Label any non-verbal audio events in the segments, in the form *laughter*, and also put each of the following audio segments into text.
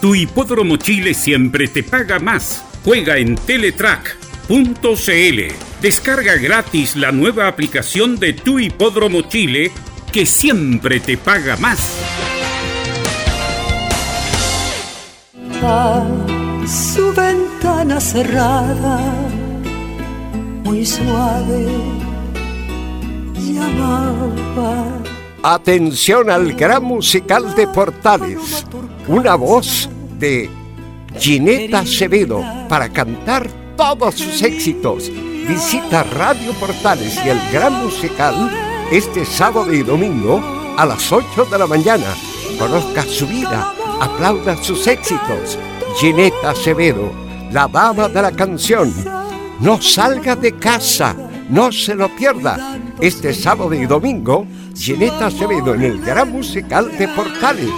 tu hipódromo Chile siempre te paga más. Juega en Teletrack.cl. Descarga gratis la nueva aplicación de tu hipódromo Chile que siempre te paga más. su ventana cerrada, muy suave, llamaba Atención al gran musical de Portales. Una voz de Gineta Acevedo para cantar todos sus éxitos. Visita Radio Portales y el gran musical este sábado y domingo a las 8 de la mañana. Conozca su vida, aplauda sus éxitos. Gineta Acevedo, la dama de la canción. No salga de casa, no se lo pierda. Este sábado y domingo Gineta Acevedo en el gran musical de Portales.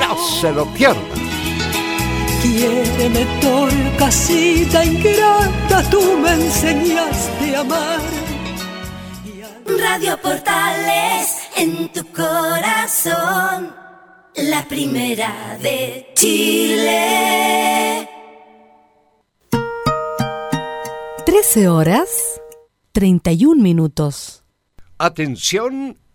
No se lo pierda. Quiéreme casita ingrata, tú me enseñaste a amar. Radio Portales en tu corazón, la primera de Chile. 13 horas 31 minutos. Atención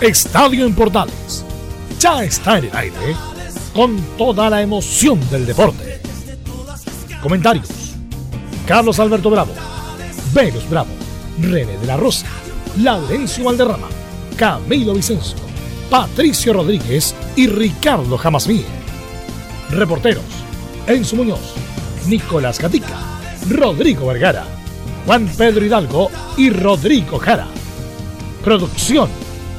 Estadio en Portales ya está en el aire con toda la emoción del deporte. Comentarios: Carlos Alberto Bravo, Velos Bravo, René de la Rosa, Laurencio Valderrama, Camilo Vicencio, Patricio Rodríguez y Ricardo Jamasmí. Reporteros: Enzo Muñoz, Nicolás Gatica, Rodrigo Vergara, Juan Pedro Hidalgo y Rodrigo Jara. Producción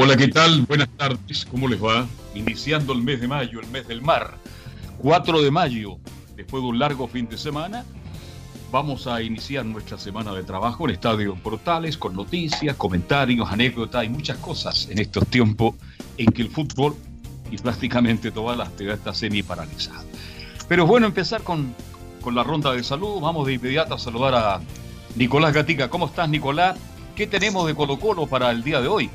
Hola, ¿qué tal? Buenas tardes, ¿cómo les va? Iniciando el mes de mayo, el mes del mar, 4 de mayo, después de un largo fin de semana, vamos a iniciar nuestra semana de trabajo en Estadio Portales con noticias, comentarios, anécdotas y muchas cosas en estos tiempos en que el fútbol y prácticamente toda la actividad está semi paralizada. Pero bueno empezar con, con la ronda de salud. Vamos de inmediato a saludar a Nicolás Gatica. ¿Cómo estás, Nicolás? ¿Qué tenemos de Colo Colo para el día de hoy?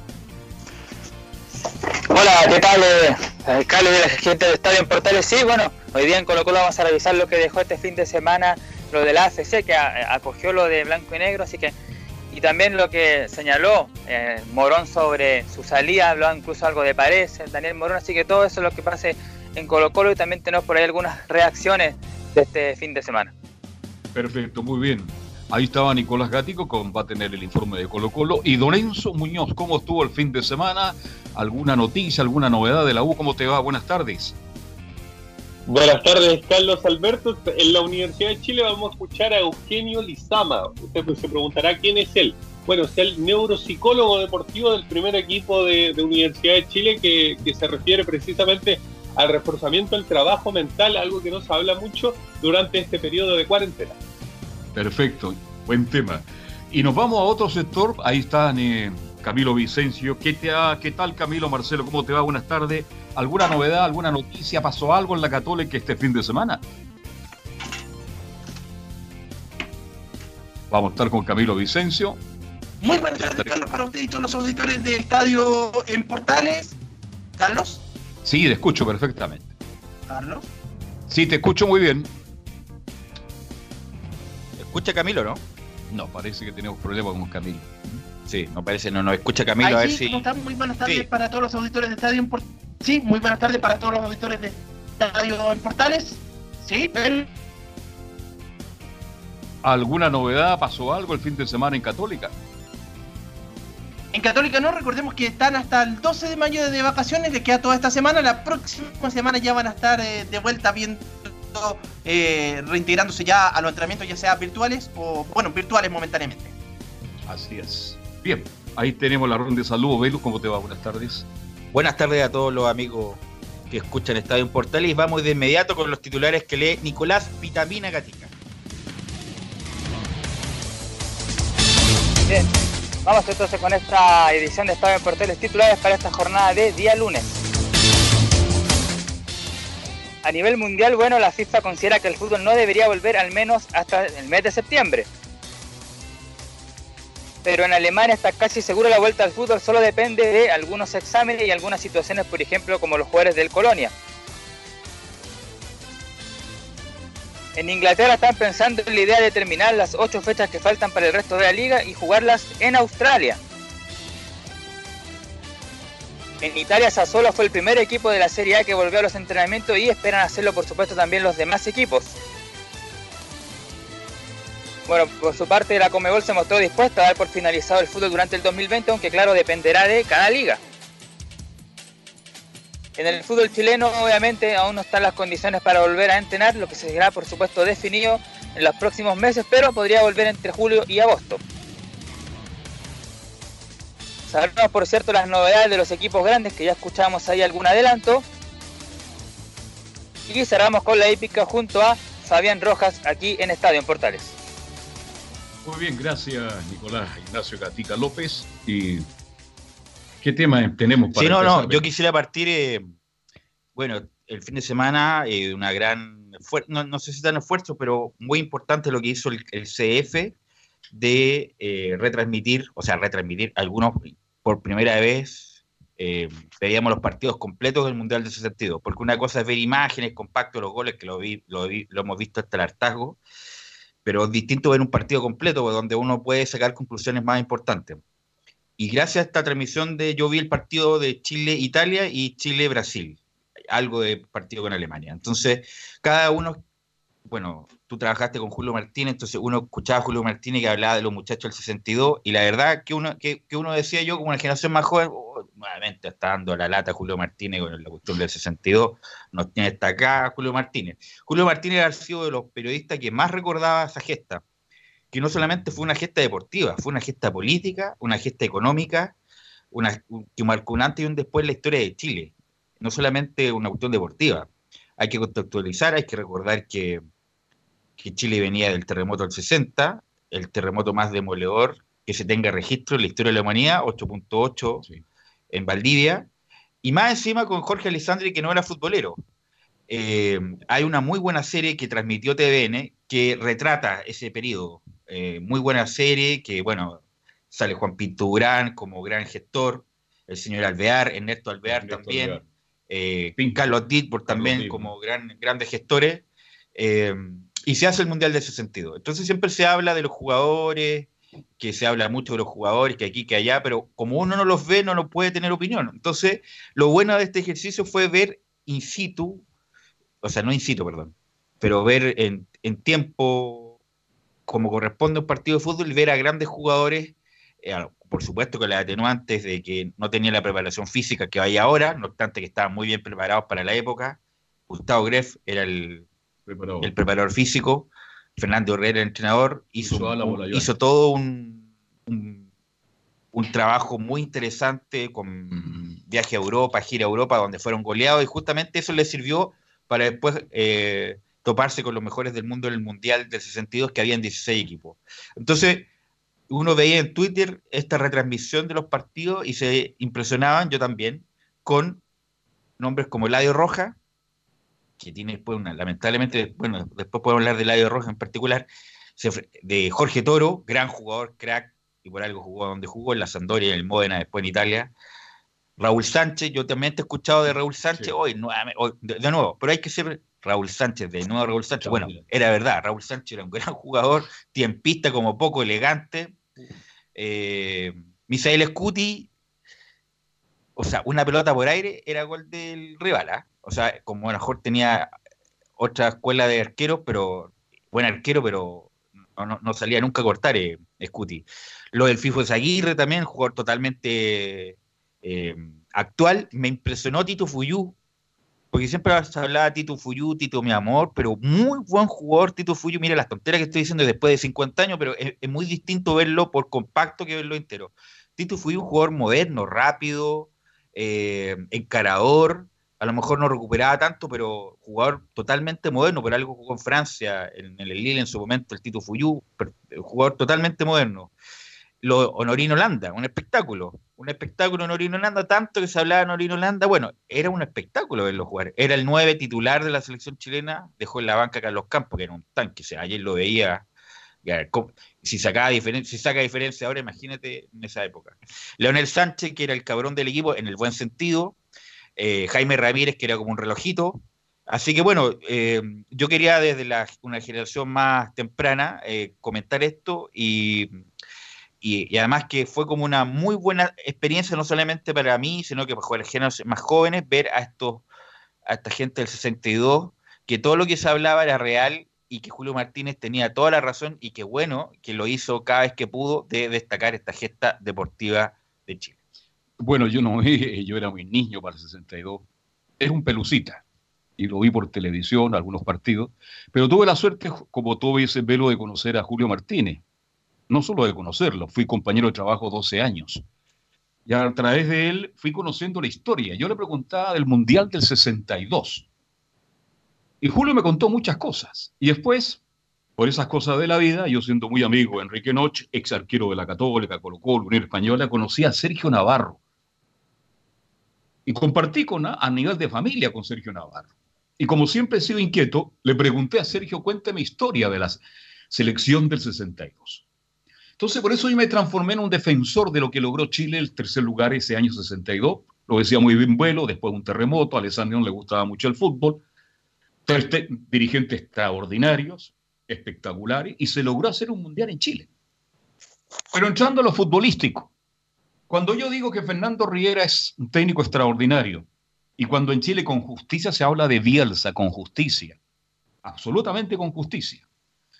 Hola, ¿qué tal? Eh, alcalde de la gente del Estadio en Portales. Sí, bueno, hoy día en Colo Colo vamos a revisar lo que dejó este fin de semana lo de la AFC, que acogió lo de blanco y negro, así que y también lo que señaló eh, Morón sobre su salida, habló incluso algo de Paredes, Daniel Morón, así que todo eso es lo que pase en Colo Colo y también tenemos por ahí algunas reacciones de este fin de semana. Perfecto, muy bien. Ahí estaba Nicolás Gático, con, va a tener el informe de Colo Colo. Y Dorenzo Muñoz, ¿cómo estuvo el fin de semana? ¿Alguna noticia, alguna novedad de la U? ¿Cómo te va? Buenas tardes. Buenas tardes, Carlos Alberto. En la Universidad de Chile vamos a escuchar a Eugenio Lizama. Usted se preguntará quién es él. Bueno, es el neuropsicólogo deportivo del primer equipo de, Universidad de Chile que, que se refiere precisamente al reforzamiento del trabajo mental, algo que no se habla mucho durante este periodo de cuarentena. Perfecto, buen tema. Y nos vamos a otro sector, ahí está eh, Camilo Vicencio. ¿Qué, te ¿Qué tal Camilo, Marcelo? ¿Cómo te va? Buenas tardes. ¿Alguna novedad, alguna noticia? ¿Pasó algo en la Católica este fin de semana? Vamos a estar con Camilo Vicencio. Muy buenas tardes, Carlos, para usted y todos los auditores del estadio en Portales. Carlos. Sí, te escucho perfectamente. Carlos. Sí, te escucho muy bien. ¿Escucha Camilo, no? No, parece que tenemos problemas con Camilo. Sí, no parece, no nos escucha Camilo, a ver si. ¿cómo están? Muy buenas tardes para todos los auditores de Estadio. Sí, muy buenas tardes para todos los auditores de Estadio en Portales. Sí, pero... ¿Alguna novedad? ¿Pasó algo el fin de semana en Católica? En Católica no, recordemos que están hasta el 12 de mayo de vacaciones, les queda toda esta semana, la próxima semana ya van a estar eh, de vuelta viendo, eh, reintegrándose ya a los entrenamientos, ya sea virtuales o, bueno, virtuales momentáneamente. Así es. Bien, ahí tenemos la ronda de saludos. Velus, ¿cómo te va? Buenas tardes. Buenas tardes a todos los amigos que escuchan Estadio en Portales vamos de inmediato con los titulares que lee Nicolás Vitamina Gatica. Bien, vamos entonces con esta edición de Estadio en Portales titulares para esta jornada de día lunes. A nivel mundial, bueno, la FIFA considera que el fútbol no debería volver al menos hasta el mes de septiembre pero en Alemania está casi seguro la vuelta al fútbol, solo depende de algunos exámenes y algunas situaciones, por ejemplo, como los jugadores del Colonia. En Inglaterra están pensando en la idea de terminar las ocho fechas que faltan para el resto de la liga y jugarlas en Australia. En Italia Sassuolo fue el primer equipo de la Serie A que volvió a los entrenamientos y esperan hacerlo por supuesto también los demás equipos. Bueno, por su parte la Comebol se mostró dispuesta a dar por finalizado el fútbol durante el 2020, aunque claro, dependerá de cada liga. En el fútbol chileno obviamente aún no están las condiciones para volver a entrenar, lo que se será por supuesto definido en los próximos meses, pero podría volver entre julio y agosto. Sabremos por cierto las novedades de los equipos grandes, que ya escuchamos ahí algún adelanto. Y cerramos con la épica junto a Fabián Rojas aquí en Estadio en Portales. Muy bien, gracias Nicolás Ignacio Gatica López. ¿Y qué tema tenemos para Sí, no, no, yo quisiera partir, eh, bueno, el fin de semana, eh, una gran, no, no, sé si tan esfuerzo, pero muy importante lo que hizo el, CF de eh, retransmitir, o sea, retransmitir algunos por primera vez. veíamos los partidos completos del Mundial de 62, porque una cosa es ver imágenes, compactos, los goles, que lo, vi, lo, lo hemos visto hasta el hartazgo, pero es distinto ver un partido completo donde uno puede sacar conclusiones más importantes. Y gracias a esta transmisión de yo vi el partido de Chile-Italia y Chile-Brasil, algo de partido con Alemania. Entonces, cada uno, bueno, trabajaste con Julio Martínez, entonces uno escuchaba a Julio Martínez que hablaba de los muchachos del 62 y la verdad que uno, que, que uno decía yo como una generación más joven, nuevamente está dando la lata Julio Martínez con la cuestión del 62, nos tiene hasta acá Julio Martínez. Julio Martínez ha sido de los periodistas que más recordaba esa gesta, que no solamente fue una gesta deportiva, fue una gesta política, una gesta económica, una, que marcó un antes y un después en la historia de Chile, no solamente una cuestión deportiva. Hay que contextualizar, hay que recordar que, que Chile venía del terremoto del 60, el terremoto más demoledor que se tenga registro en la historia de la humanidad, 8.8 en Valdivia, y más encima con Jorge Alessandri, que no era futbolero. Eh, hay una muy buena serie que transmitió TVN que retrata ese periodo. Eh, muy buena serie que, bueno, sale Juan Pinto Durán como gran gestor, el señor Alvear, Ernesto Alvear también, Eh, Carlos Ditburg también como gran, grandes gestores. Y se hace el Mundial de ese sentido. Entonces siempre se habla de los jugadores, que se habla mucho de los jugadores, que aquí, que allá, pero como uno no los ve, no lo puede tener opinión. Entonces, lo bueno de este ejercicio fue ver in situ, o sea, no in situ, perdón, pero ver en, tiempo como corresponde a un partido de fútbol ver a grandes jugadores, eh, por supuesto con las atenuantes de que no tenían la preparación física que hay ahora, no obstante que estaban muy bien preparados para la época. Gustavo Greff era el, el preparador físico, Fernando Herrera, el entrenador, hizo, hizo todo un, un, trabajo muy interesante con viaje a Europa, gira a Europa, donde fueron goleados, y justamente eso le sirvió para después eh, toparse con los mejores del mundo en el Mundial del 62, que habían 16 equipos. Entonces, uno veía en Twitter esta retransmisión de los partidos y se impresionaban, yo también, con nombres como Eladio Roja, que tiene después una, lamentablemente, bueno, después podemos hablar de Eladio Roja en particular, de Jorge Toro, gran jugador, crack, y por algo jugó donde jugó, en la Sandoria, en el Módena, después en Italia. Raúl Sánchez, yo también te he escuchado de Raúl Sánchez hoy, de, nuevo, pero hay que ser Raúl Sánchez, de nuevo Raúl Sánchez. Bueno, era verdad, Raúl Sánchez era un gran jugador, tiempista como poco elegante. Eh, Misael Scuti, o sea, una pelota por aire era gol del rival, ¿ah? O sea, como a lo mejor tenía otra escuela de arqueros, pero buen arquero, pero no, salía nunca a cortar eh, Scuti. Lo del FIFO Aguirre también, jugador totalmente eh, actual. Me impresionó Tito Fuyú, porque siempre se hablaba de Tito Fuyú, Tito mi amor, pero muy buen jugador Tito Fuyú. Mira las tonteras que estoy diciendo después de 50 años, pero es, muy distinto verlo por compacto que verlo entero. Tito Fuyú, un jugador moderno, rápido, eh, encarador, a lo mejor no recuperaba tanto, pero jugador totalmente moderno, por algo jugó en Francia, en, el Lille en su momento, el Tito Fuyú, jugador totalmente moderno. Lo, Honorino Holanda, un espectáculo, un espectáculo Honorino Holanda, tanto que se hablaba de Honorino Holanda, bueno, era un espectáculo verlo jugar, era el nueve titular de la selección chilena, dejó en la banca a Carlos Campos, que era un tanque, ayer lo veía, si, sacaba si saca diferencia ahora, imagínate en esa época. Leonel Sánchez, que era el cabrón del equipo, en el buen sentido, eh, Jaime Ramírez, que era como un relojito. Así que bueno, eh, yo quería desde la, una generación más temprana eh, comentar esto y, y, además que fue como una muy buena experiencia, no solamente para mí, sino que para generaciones más jóvenes, ver a, estos, a esta gente del 62, que todo lo que se hablaba era real y que Julio Martínez tenía toda la razón y que bueno, que lo hizo cada vez que pudo de destacar esta gesta deportiva de Chile. Bueno, yo no *laughs* yo era muy niño para el 62. Es un pelucita. Y lo vi por televisión, algunos partidos. Pero tuve la suerte, como todo ese velo, de conocer a Julio Martínez. No solo de conocerlo, fui compañero de trabajo 12 años. Y a través de él fui conociendo la historia. Yo le preguntaba del Mundial del 62. Y Julio me contó muchas cosas. Y después, por esas cosas de la vida, yo siendo muy amigo de Enrique Noche, ex arquero de la Católica, Colo Colo, Unión Española, conocí a Sergio Navarro y compartí con, a, nivel de familia con Sergio Navarro. Y como siempre he sido inquieto, le pregunté a Sergio, cuénteme historia de la selección del 62. Entonces, por eso yo me transformé en un defensor de lo que logró Chile el tercer lugar ese año 62. Lo decía muy bien vuelo, después de un terremoto, a Alessandro le gustaba mucho el fútbol. Tres dirigentes extraordinarios, espectaculares, y se logró hacer un mundial en Chile. Pero entrando a lo futbolístico, cuando yo digo que Fernando Riera es un técnico extraordinario, y cuando en Chile con justicia se habla de Bielsa con justicia, absolutamente con justicia.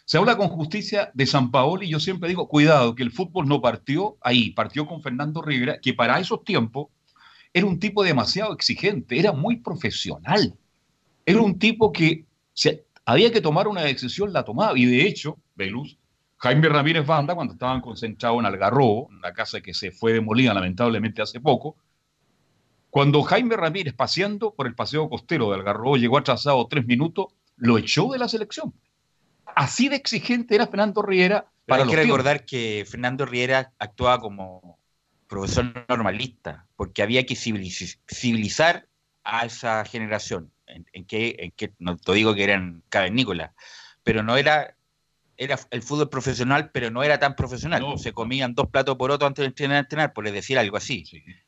Se habla con justicia de San Paolo y yo siempre digo, cuidado, que el fútbol no partió ahí, partió con Fernando Riera, que para esos tiempos era un tipo demasiado exigente, era muy profesional. Era un tipo que había que tomar una decisión, la tomaba. Y de hecho, Veluz, Jaime Ramírez Banda, cuando estaban concentrados en Algarrobo, una casa que se fue demolida lamentablemente hace poco, cuando Jaime Ramírez, paseando por el paseo costero de Algarrobo, llegó atrasado tres minutos, lo echó de la selección. Así de exigente era Fernando Riera. Para hay que recordar que Fernando Riera actuaba como profesor normalista, porque había que civilizar a esa generación, en, que, en que, no te digo que eran cavernícolas, pero no era era el fútbol profesional, pero no era tan profesional. Se comían dos platos por otro antes de entrenar, entrenar por decir algo así.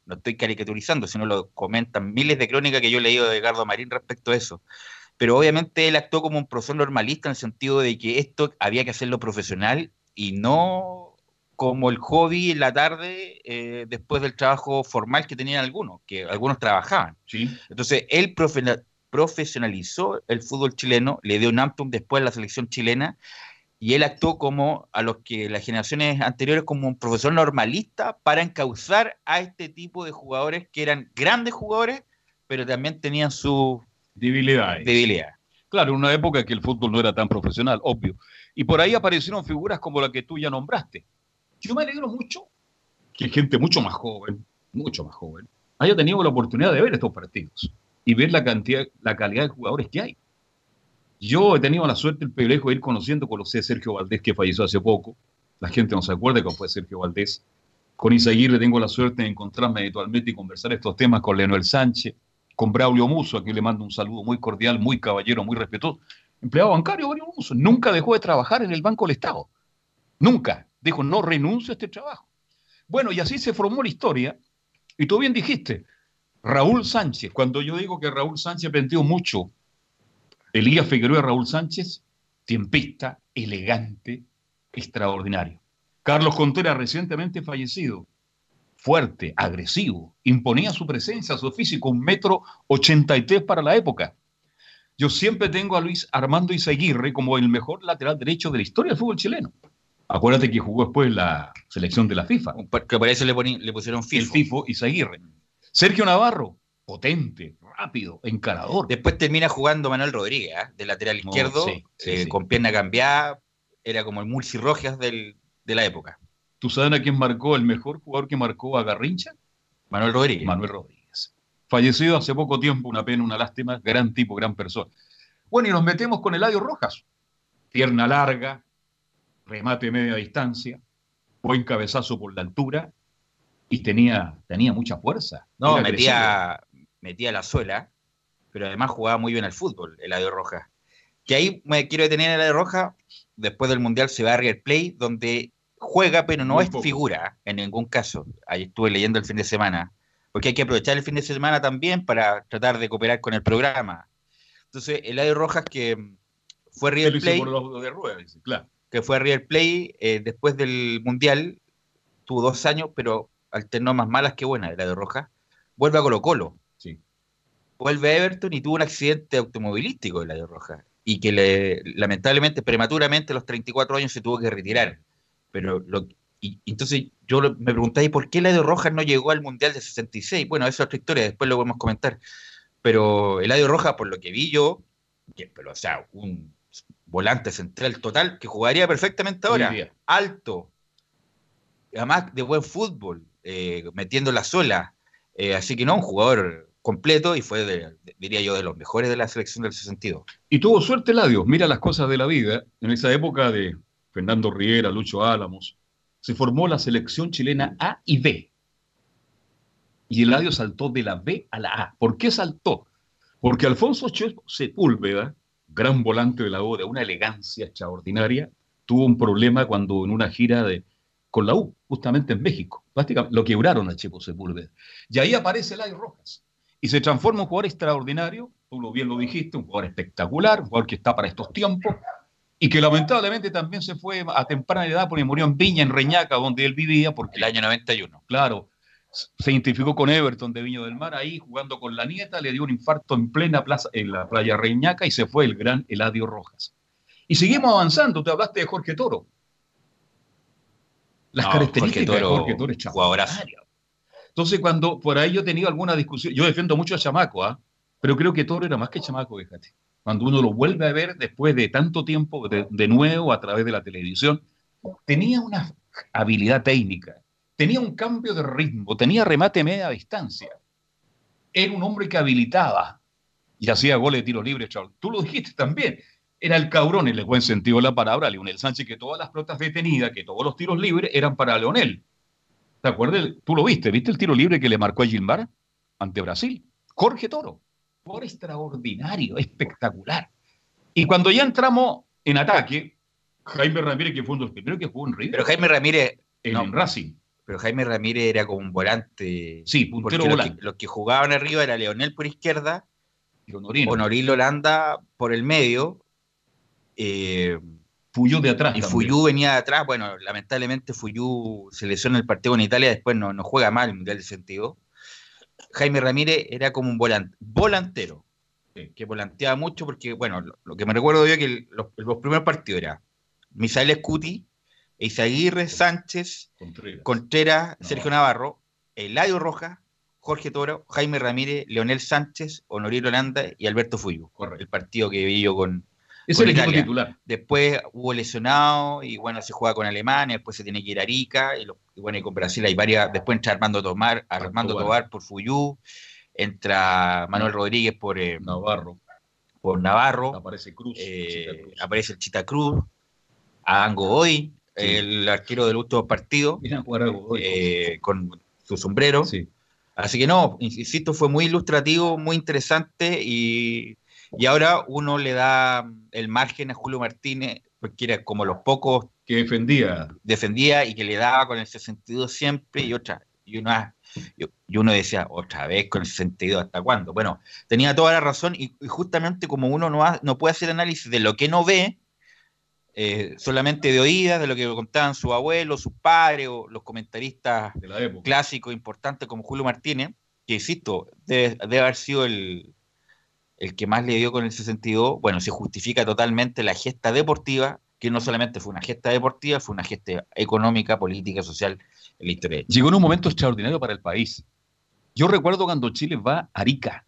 No estoy caricaturizando, sino lo comentan miles de crónicas que yo he leído de Edgardo Marín respecto a eso. Pero obviamente él actuó como un profesor normalista en el sentido de que esto había que hacerlo profesional y no como el hobby en la tarde eh, después del trabajo formal que tenían algunos, que algunos trabajaban. Entonces él profesionalizó el fútbol chileno, le dio un ampum después a la selección chilena y él actuó como a los que las generaciones anteriores como un profesor normalista para encauzar a este tipo de jugadores que eran grandes jugadores, pero también tenían sus debilidades. Debilidad. Claro, en una época que el fútbol no era tan profesional, obvio. Y por ahí aparecieron figuras como la que tú ya nombraste. Yo me alegro mucho que gente mucho más joven, mucho más joven, haya tenido la oportunidad de ver estos partidos y ver la cantidad, la calidad de jugadores que hay. Yo he tenido la suerte, el privilegio de ir conociendo, conocí a Sergio Valdés, que falleció hace poco. La gente no se acuerda que fue Sergio Valdés. Con Isaguirre tengo la suerte de encontrarme habitualmente y conversar estos temas con Leonel Sánchez, con Braulio Muso, a quien le mando un saludo muy cordial, muy caballero, muy respetuoso. Empleado bancario, Braulio Muso, nunca dejó de trabajar en el Banco del Estado. Nunca. Dijo, no renuncio a este trabajo. Bueno, y así se formó la historia. Y tú bien dijiste, Raúl Sánchez, cuando yo digo que Raúl Sánchez aprendió mucho, Elías Figueroa Raúl Sánchez, tiempista, elegante, extraordinario. Carlos Contreras, recientemente fallecido, fuerte, agresivo, imponía su presencia, su físico, un metro ochenta y tres para la época. Yo siempre tengo a Luis Armando Izaguirre como el mejor lateral derecho de la historia del fútbol chileno. Acuérdate que jugó después la selección de la FIFA. Que por eso le, le pusieron FIFO. El FIFO Izaguirre. Sergio Navarro, potente, rápido, encarador. Después termina jugando Manuel Rodríguez, ¿eh? de lateral izquierdo, sí, sí, eh, sí. con pierna cambiada. Era como el Mulsi Rojas del, de la época. ¿Tú sabes a quién marcó el mejor jugador que marcó a Garrincha? Manuel Rodríguez. Manuel Rodríguez. Fallecido hace poco tiempo, una pena, una lástima, gran tipo, gran persona. Bueno, y nos metemos con Eladio Rojas. Pierna larga, remate media distancia, buen cabezazo por la altura y tenía, tenía mucha fuerza. No, metía, metía la suela, pero además jugaba muy bien al fútbol, Eladio Rojas. Que ahí me quiero detener en Eladio Rojas, después del Mundial se va a River Play, donde juega, pero no Muy es poco. figura en ningún caso. Ahí estuve leyendo el fin de semana, porque hay que aprovechar el fin de semana también para tratar de cooperar con el programa. Entonces, Eladio Rojas, que fue River Play, de rueda, dice, claro. que fue a River Play eh, después del Mundial, tuvo dos años, pero alternó más malas que buenas, Eladio Rojas, vuelve a Colo Colo. Vuelve a Everton y tuvo un accidente automovilístico, Eladio Rojas, y que le, lamentablemente, prematuramente, a los 34 años se tuvo que retirar pero lo, y, entonces yo me pregunté, por qué Eladio Rojas no llegó al Mundial de 66? Bueno, esa es otra historia, después lo podemos comentar. Pero Eladio Rojas, por lo que vi yo, que, pero, o sea, un volante central total que jugaría perfectamente ahora, alto, además de buen fútbol, eh, metiendo la sola. Eh, así que no, un jugador completo y fue, de, diría yo, de los mejores de la selección del ese sentido. Y tuvo suerte Eladio, mira las cosas de la vida, en esa época de Fernando Riera, Lucho Álamos, se formó la selección chilena A y B. Y Eladio saltó de la B a la A. ¿Por qué saltó? Porque Alfonso Sepúlveda, gran volante de la U, de una elegancia extraordinaria, tuvo un problema cuando en una gira de, con la U, justamente en México. Lo quebraron a Chepo Sepúlveda. Y ahí aparece Eladio Rojas. Y se transforma en un jugador extraordinario, tú lo bien lo dijiste, un jugador espectacular, un jugador que está para estos tiempos, y que lamentablemente también se fue a temprana edad porque murió en Viña, en Reñaca, donde él vivía. Porque, el año 91. Claro, se identificó con Everton de Viña del Mar, ahí jugando con la nieta, le dio un infarto en plena plaza, en la playa Reñaca y se fue el gran Eladio Rojas. Y seguimos avanzando, te hablaste de Jorge Toro. Las no, características Jorge Toro, de Jorge Toro es. Entonces, cuando por ahí yo he tenido alguna discusión, yo defiendo mucho a Chamaco, ¿ah? pero creo que Toro era más que Chamaco, fíjate cuando uno lo vuelve a ver después de tanto tiempo, de, nuevo a través de la televisión, tenía una habilidad técnica, tenía un cambio de ritmo, tenía remate media distancia. Era un hombre que habilitaba y hacía goles de tiro libre. Tú lo dijiste también. Era el cabrón, en el buen sentido de la palabra, Leonel Sánchez, que todas las pelotas detenidas, que todos los tiros libres eran para Leonel. ¿Te acuerdas? Tú lo viste, ¿viste el tiro libre que le marcó a Gilmar ante Brasil? Jorge Toro por extraordinario, espectacular. Y cuando ya entramos en ataque, Jaime Ramírez, que fue uno de los primeros que jugó en River. Pero Jaime Ramírez. En, no, Racing. Pero Jaime Ramírez era como un volante. Sí, puntero los volante. que, los que, jugaban arriba era Leonel por izquierda, y Honorino. Honorino Holanda por el medio. Eh, Fuyú de atrás. Y también. Fuyú venía de atrás. Bueno, lamentablemente Fuyú se lesionó el partido en Italia, después no, no juega mal el Mundial de Sentido. Jaime Ramírez era como un volante, volantero, sí. que volanteaba mucho porque, bueno, lo, lo, que me recuerdo yo es que los, los primeros partidos era Misael Escuti, Isaguirre, Sánchez, Contreras. Sergio Navarro, Eladio Rojas, Jorge Toro, Jaime Ramírez, Leonel Sánchez, Honorino Holanda y Alberto Fuyu. Correcto. El partido que vi yo con, es el equipo titular. Después hubo lesionado y bueno, se juega con Alemania, después se tiene que ir a Arica y, lo, y bueno, y con Brasil hay varias, después entra Armando Tomar, Armando Tobar, Tobar por Fuyú, entra Manuel Rodríguez por eh, Navarro. Por Navarro. Aparece Cruz, eh, Cruz. Aparece el Chita Cruz, Adán Godoy, sí. el arquero del último partido, Godoy, eh, con su sombrero. Sí. Así que no, insisto, fue muy ilustrativo, muy interesante y, y ahora uno le da el margen a Julio Martínez, porque era como los pocos que defendía. Defendía y que le daba con el 62 siempre y otra. Y una y uno decía, otra vez con el 62, ¿hasta cuándo? Bueno, tenía toda la razón y, justamente como uno no, no puede hacer análisis de lo que no ve, eh, solamente de oídas, de lo que contaban sus abuelos, sus padres o los comentaristas clásicos importantes como Julio Martínez, que insisto, debe, haber sido el, el que más le dio con el 62, bueno, se justifica totalmente la gesta deportiva, que no solamente fue una gesta deportiva, fue una gesta económica, política, social en la. Llegó en un momento extraordinario para el país. Yo recuerdo cuando Chile va a Arica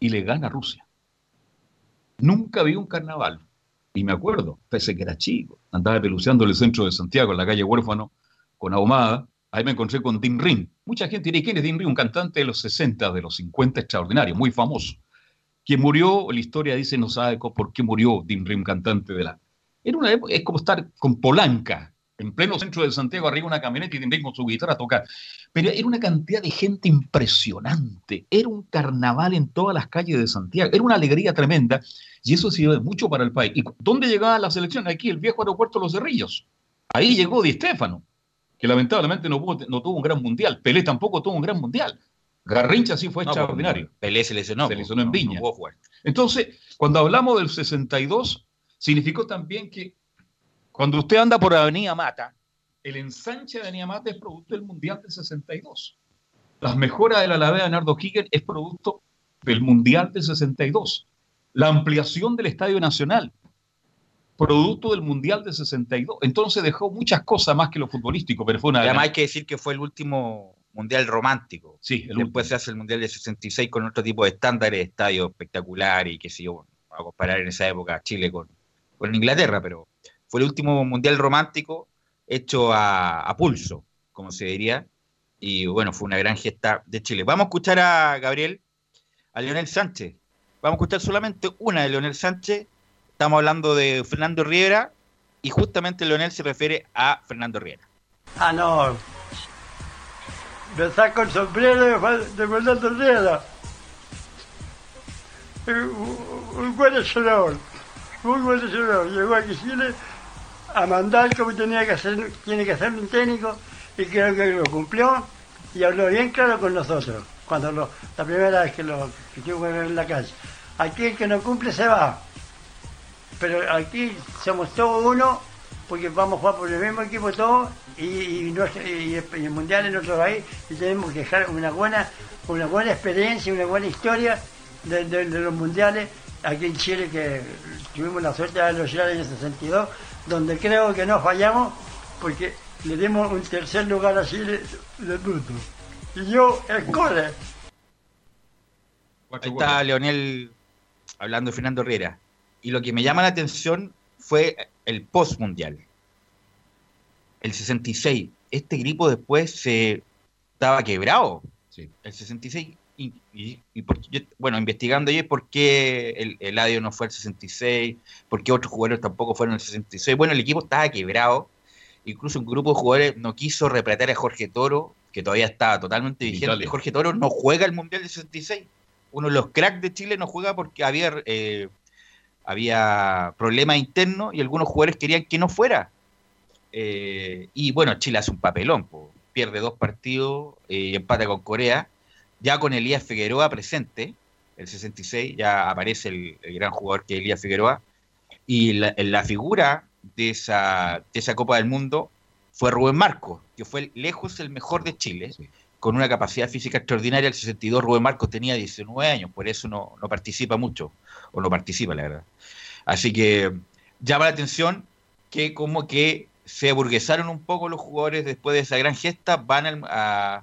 y le gana a Rusia. Nunca vi un carnaval y me acuerdo, pese que era chico, andaba peluceando en el centro de Santiago, en la calle Huérfano, con Ahumada. Ahí me encontré con Dean Rin. Mucha gente diría, ¿quién es Dean Rin? Un cantante de los 60, de los 50, extraordinario, muy famoso. Quien murió, la historia dice, no sabe por qué murió Dean Rin, cantante de la... Era una época, es como estar con Polanca, en pleno centro de Santiago, arriba una camioneta y Dean Rin con su guitarra a tocar. Pero era una cantidad de gente impresionante. Era un carnaval en todas las calles de Santiago. Era una alegría tremenda. Y eso sirve mucho para el país. ¿Y dónde llegaba la selección? Aquí, el viejo aeropuerto Los Cerrillos. Ahí llegó Di Stefano, que lamentablemente no, no tuvo un gran mundial. Pelé tampoco tuvo un gran mundial. Garrincha sí fue extraordinario. Pelé se lesionó. Se lesionó en Viña. Entonces, cuando hablamos del 62, significó también que cuando usted anda por Avenida Mata, el ensanche de Avenida Mata es producto del Mundial del 62. Las mejoras de la Alameda de Nardo Kigen es producto del Mundial del 62 la ampliación del Estadio Nacional, producto del Mundial de 62. Entonces dejó muchas cosas más que lo futbolístico, pero fue una... Además hay que decir que fue el último Mundial romántico. Sí, el Después se hace el Mundial de 66 con otro tipo de estándares de estadio espectacular y que sé yo, a comparar en esa época Chile con, con Inglaterra, pero fue el último Mundial romántico hecho a, a pulso, como se diría, y bueno, fue una gran gesta de Chile. Vamos a escuchar a Gabriel, a Leonel Sánchez, Vamos a escuchar solamente una de Leonel Sánchez. Estamos hablando de Fernando Riera y justamente Leonel se refiere a Fernando Riera. Ah, no. Me saco el sombrero de, Fernando Riera. Un, buen señor. Un buen señor. Llegó a Chile a mandar como tenía que hacer, tiene que hacer un técnico y creo que lo cumplió y habló bien claro con nosotros cuando lo, la primera vez que lo que en la calle. Aquí el que no cumple se va. Pero aquí somos todos uno, porque vamos a jugar por el mismo equipo todos y, y, el mundial en otro país y tenemos que dejar una buena, una buena experiencia, una buena historia de, los mundiales aquí en Chile que tuvimos la suerte de los en el 62, donde creo que no fallamos porque le dimos un tercer lugar a Chile del mundo. Y yo, el cole. Ahí está Leonel hablando de Fernando Herrera. Y lo que me llama la atención fue el post-mundial. El 66. Este equipo después se estaba quebrado. El 66. Y, bueno, investigando ahí por qué el, el no fue el 66, por qué otros jugadores tampoco fueron el 66. Bueno, el equipo estaba quebrado. Incluso un grupo de jugadores no quiso repretar a Jorge Toro, que todavía estaba totalmente vigente. Jorge Toro no juega el Mundial del 66 uno de los cracks de Chile no juega porque había, eh, había problemas internos y algunos jugadores querían que no fuera. Eh, y bueno, Chile hace un papelón, pierde dos partidos eh, y empata con Corea. Ya con Elías Figueroa presente, el 66, ya aparece el, gran jugador que es Elías Figueroa. Y la, la figura de esa, de esa Copa del Mundo fue Rubén Marcos, que fue lejos el mejor de Chile con una capacidad física extraordinaria. El 62 Rubén Marcos tenía 19 años, por eso no, participa mucho, o no participa, la verdad. Así que llama la atención que como que se aburguesaron un poco los jugadores después de esa gran gesta, van a,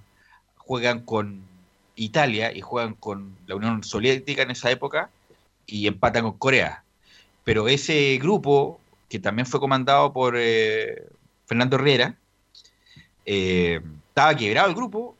juegan con Italia y juegan con la Unión Soviética en esa época y empatan con Corea. Pero ese grupo, que también fue comandado por eh, Fernando Herrera, eh, estaba quebrado el grupo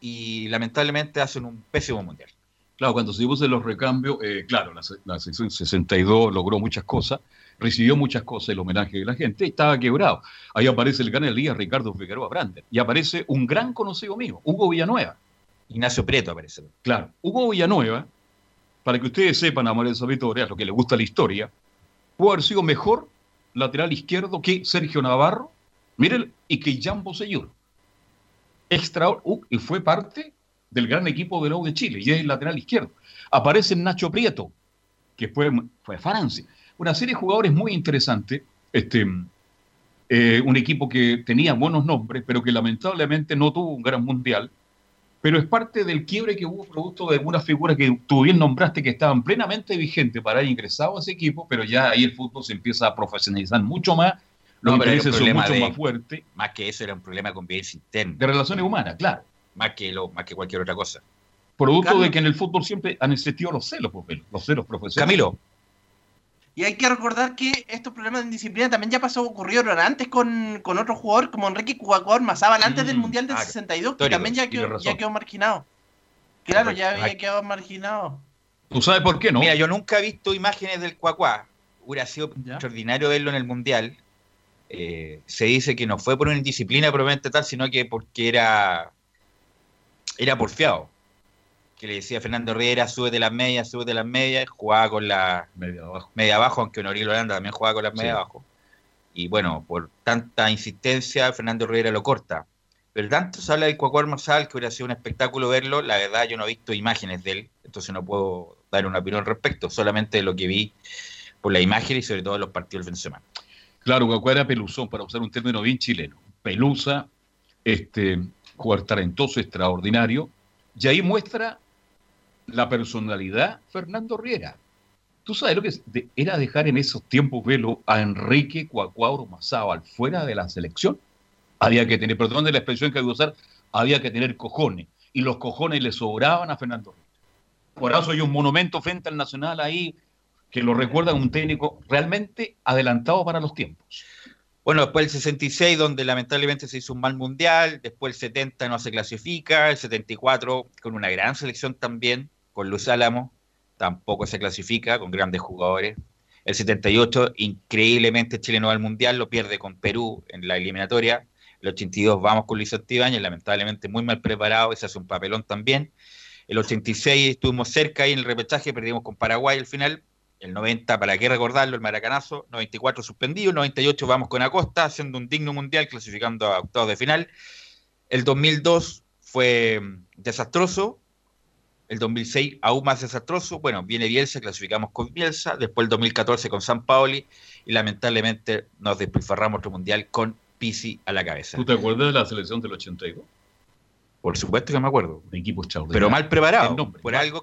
y lamentablemente hacen un pésimo mundial. Claro, cuando se puso los recambios, eh, claro, la, la, sección 62 logró muchas cosas, recibió muchas cosas, el homenaje de la gente, estaba quebrado. Ahí aparece el gran Elías Ricardo Figueroa Brander, y aparece un gran conocido mío, Hugo Villanueva, Ignacio Prieto aparece. Claro. Hugo Villanueva, para que ustedes sepan, amores auditores, lo que les gusta la historia, pudo haber sido mejor lateral izquierdo que Sergio Navarro, miren, y que Jan Bosellur. Extra, uh, y fue parte del gran equipo de la U de Chile, y es el lateral izquierdo. Aparece Nacho Prieto, que fue, fue Francia. Una serie de jugadores muy interesantes. Este, eh, un equipo que tenía buenos nombres, pero que lamentablemente no tuvo un gran mundial. Pero es parte del quiebre que hubo producto de algunas figuras que tú bien nombraste que estaban plenamente vigentes para haber ingresado a ese equipo, pero ya ahí el fútbol se empieza a profesionalizar mucho más. Los No, intereses son mucho de- más fuertes. Más que eso era un problema de convivencia interna. De relaciones humanas, claro. Más que, lo, más que cualquier otra cosa. Producto Carlos. de que en el fútbol siempre han existido los celos, pues, los celos profesionales. Camilo, Y hay que recordar que estos problemas de indisciplina también ya pasó, ocurrieron antes con, con otro jugador como Enrique Cubacuador Mazábal antes del Mm, Mundial del ah, 62, que histórico, también ya quedó, ya quedó marginado. Claro, ya había quedado marginado. ¿Tú sabes por qué no? Mira, yo nunca he visto imágenes del Cuacuá. Hubiera sido Ya. extraordinario verlo en el Mundial. Eh, se dice que no fue por una indisciplina probablemente tal, sino que porque era era porfiado. Que le decía a Fernando Riera, súbete las medias, súbete las medias, jugaba con la Media abajo. media abajo, aunque Honoril Holanda también jugaba con las medias Sí. abajo. Y bueno, por tanta insistencia, Fernando Rivera lo corta. Pero tanto se habla del Cuacuar Marsal que hubiera sido un espectáculo verlo. La verdad, yo no he visto imágenes de él, entonces no puedo dar una opinión al respecto, solamente lo que vi por la imagen y sobre todo los partidos del fin de semana. Claro, Guacuá era peluzón, para usar un término bien chileno. Pelusa, este, jugador talentoso, extraordinario. Y ahí muestra la personalidad Fernando Riera. ¿Tú sabes lo que era dejar en esos tiempos, velo, a Enrique Cuacuauro Mazábal fuera de la selección? Había que tener, perdón de la expresión que voy a usar, había que tener cojones. Y los cojones le sobraban a Fernando Riera. Por eso hay un monumento frente al Nacional ahí que lo recuerda un técnico realmente adelantado para los tiempos. Bueno, después el 66, donde lamentablemente se hizo un mal mundial, después el 70 no se clasifica, el 74 con una gran selección también, con Luz Álamo, tampoco se clasifica, con grandes jugadores. El 78, increíblemente Chile no al mundial, lo pierde con Perú en la eliminatoria. El 82 vamos con Luis Antibáñez, lamentablemente muy mal preparado, ese hace un papelón también. El 86 estuvimos cerca ahí en el repechaje, perdimos con Paraguay al final. El 90, ¿para qué recordarlo? El maracanazo. 94 suspendido. 98 vamos con Acosta, haciendo un digno mundial, clasificando a octavos de final. El 2002 fue mm, desastroso. El 2006 aún más desastroso. Bueno, viene Bielsa, clasificamos con Bielsa. Después el 2014 con San Paoli. Y lamentablemente nos despilfarramos otro mundial con Pisi a la cabeza. ¿Tú te acuerdas de la selección del 82? Por supuesto que me acuerdo. Un equipo. Pero mal preparado. Nombre, por, mal- algo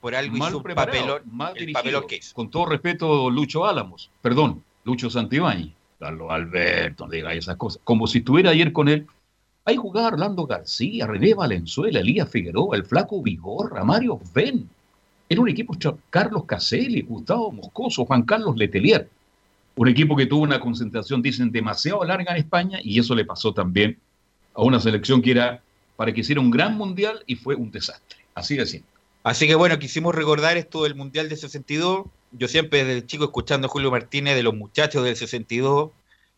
por algo mal hizo preparado, papelón, mal el papelón que hizo. Con todo respeto, Lucho Álamos, perdón, Lucho Santibáñez, Carlos Alberto, diga esas cosas. Como si estuviera ayer con él. Ahí jugaba Orlando García, René Valenzuela, Elías Figueroa, el Flaco Vigorra, Mario Ben. Era un equipo, Carlos Caselli, Gustavo Moscoso, Juan Carlos Letelier. Un equipo que tuvo una concentración, dicen, demasiado larga en España y eso le pasó también a una selección que era para que hiciera un gran mundial y fue un desastre. Así de simple. Así que bueno, quisimos recordar esto del Mundial del 62. Yo siempre desde chico escuchando a Julio Martínez de los muchachos del 62,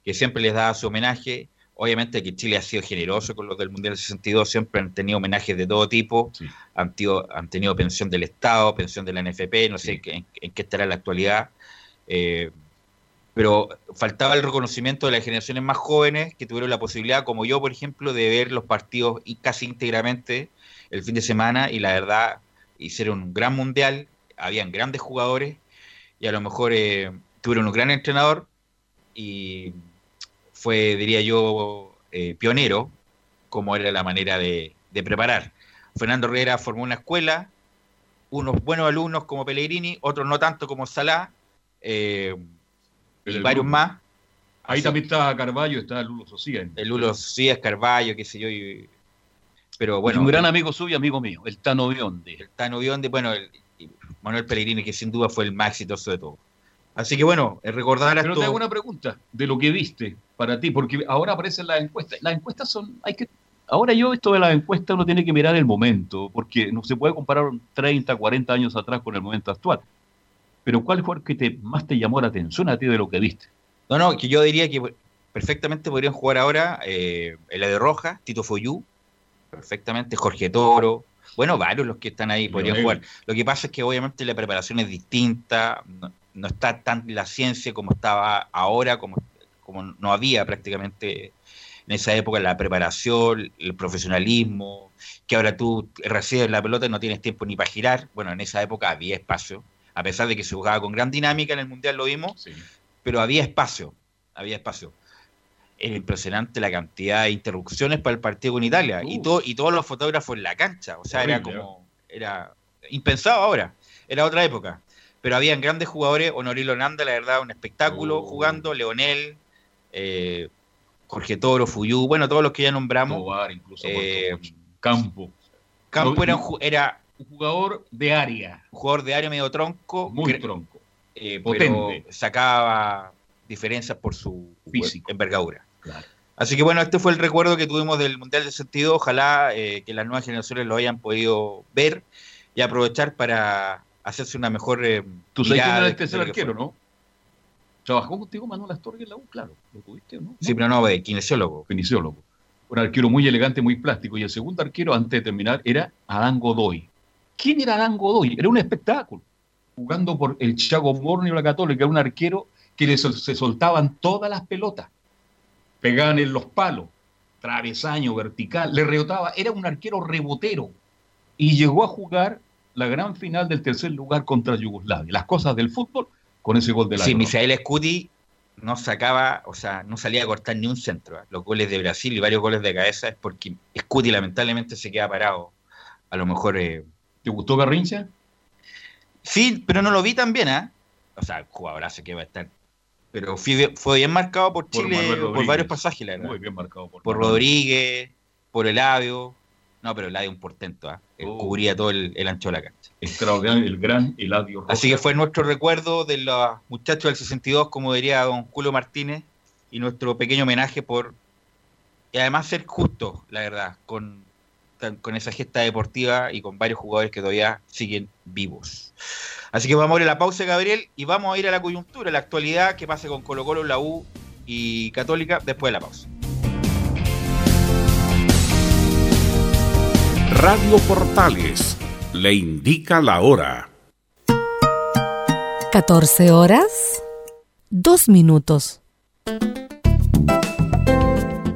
que siempre les daba su homenaje. Obviamente que Chile ha sido generoso con los del Mundial del 62, siempre han tenido homenajes de todo tipo, Sí. han, tenido, han tenido pensión del Estado, pensión de la NFP, no sé en, en qué estará en la actualidad. Eh, pero faltaba el reconocimiento de las generaciones más jóvenes que tuvieron la posibilidad, como yo, por ejemplo, de ver los partidos y casi íntegramente el fin de semana y la verdad hicieron un gran mundial, habían grandes jugadores y a lo mejor eh, tuvieron un gran entrenador y fue, diría yo, eh, pionero como era la manera de, de preparar. Fernando Herrera formó una escuela, unos buenos alumnos como Pellegrini, otros no tanto como Salah, eh, y varios más. Ahí Así- también está Carballo, está Lulo Socia. el Lulo Cías, Carballo, qué sé yo. y- pero bueno, un gran amigo suyo, amigo mío, el Tano Bionde. el Tano Bionde, bueno, el, Manuel Pellegrini, que sin duda fue el más exitoso de todos. Así que bueno, eh, recordar a Pero esto- te hago una pregunta de lo que viste para ti, porque ahora aparecen las encuestas. Las encuestas son, hay que, ahora yo esto de las encuestas uno tiene que mirar el momento, porque no se puede comparar 30, 40 años atrás con el momento actual. Pero ¿cuál fue el que te, más te llamó la atención a ti de lo que viste? No, no, que yo diría que perfectamente podrían jugar ahora eh, el de Roja, Tito Foyú, perfectamente, Jorge Toro, Bueno, varios los que están ahí podrían jugar. Lo que pasa es que obviamente la preparación es distinta, no, está tan la ciencia como estaba ahora, como, como no había prácticamente en esa época la preparación, el profesionalismo, que ahora tú recibes la pelota y no tienes tiempo ni para girar. Bueno, en esa época había espacio, a pesar de que se jugaba con gran dinámica en el Mundial, lo vimos, pero había espacio, había espacio. Era impresionante la cantidad de interrupciones para el partido con Italia y, todo, y todos los fotógrafos en la cancha, o sea, era como, era impensado ahora, era otra época. Pero habían grandes jugadores, Honorilo Nanda, la verdad, un espectáculo oh. jugando, Leonel, eh, Jorge Toro, Fuyú, bueno, todos los que ya nombramos. incluso eh, Campo. Campo era, un, era un jugador de área. Un jugador de área medio tronco. Muy tronco. Eh, Potente. sacaba diferencias por su Físico. envergadura. Así que bueno, este fue el recuerdo que tuvimos del Mundial de Sentido. Ojalá eh, que las nuevas generaciones lo hayan podido ver y aprovechar para hacerse una mejor. Eh, Tú sabes quién era el tercer arquero, ¿no? Trabajó contigo Manuel Astorga en la U, claro. ¿Lo tuviste o no? Sí, pero no, eh, kinesiólogo. Kinesiólogo. Un arquero muy elegante, muy plástico. Y el segundo arquero, antes de terminar, era Adán Godoy. ¿Quién era Adán Godoy? Era un espectáculo. Jugando por el Chago Borneo la Católica, era un arquero que se soltaban todas las pelotas. Pegaban en los palos, travesaño, vertical, le rebotaba. Era un arquero rebotero. Y llegó a jugar la gran final del tercer lugar contra Yugoslavia. Las cosas del fútbol con ese gol de la Sí, Misael Scuti no sacaba, o sea, no salía a cortar ni un centro. ¿eh? Los goles de Brasil y varios goles de cabeza es porque Scuti lamentablemente se queda parado. A lo mejor. Eh, ¿Te gustó Garrincha? Sí, pero no lo vi tan bien, ¿eh? O sea, jugadorazo que va a estar. Pero fue, bien marcado por Chile por, varios pasajes, la verdad. Muy bien marcado por, por Rodríguez, por Eladio. No, pero Eladio un portento, ¿eh? cubría todo el, ancho de la cancha. Extraordinario, el gran Eladio Así que fue nuestro recuerdo de los muchachos del 62, como diría don Julio Martínez, y nuestro pequeño homenaje por, y además ser justo, la verdad, con, con esa gesta deportiva y con varios jugadores que todavía siguen vivos. Así que vamos a ir a la pausa, Gabriel, y vamos a ir a la coyuntura, la actualidad, que pase con Colo Colo, la U y Católica después de la pausa. Radio Portales le indica la hora. 14 horas, 2 minutos.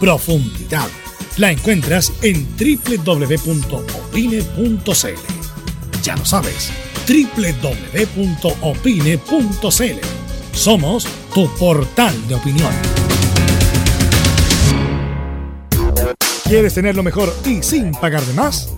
profundidad. La encuentras en www.opine.cl. Ya lo sabes, www.opine.cl. Somos tu portal de opinión. ¿Quieres tener lo mejor y sin pagar de más?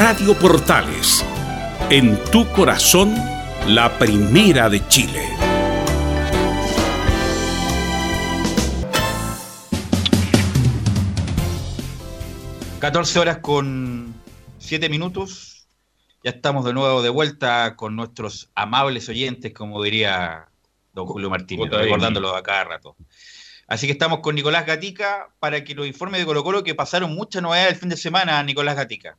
Radio Portales, en tu corazón, la primera de Chile. ...14 horas con 7 minutos... ...ya estamos de nuevo de vuelta... ...con nuestros amables oyentes... ...como diría don Julio Martínez... ...recordándolo a cada rato... Así que estamos con Nicolás Gatica para que nos informe de Colo Colo que pasaron muchas novedades el fin de semana, Nicolás Gatica.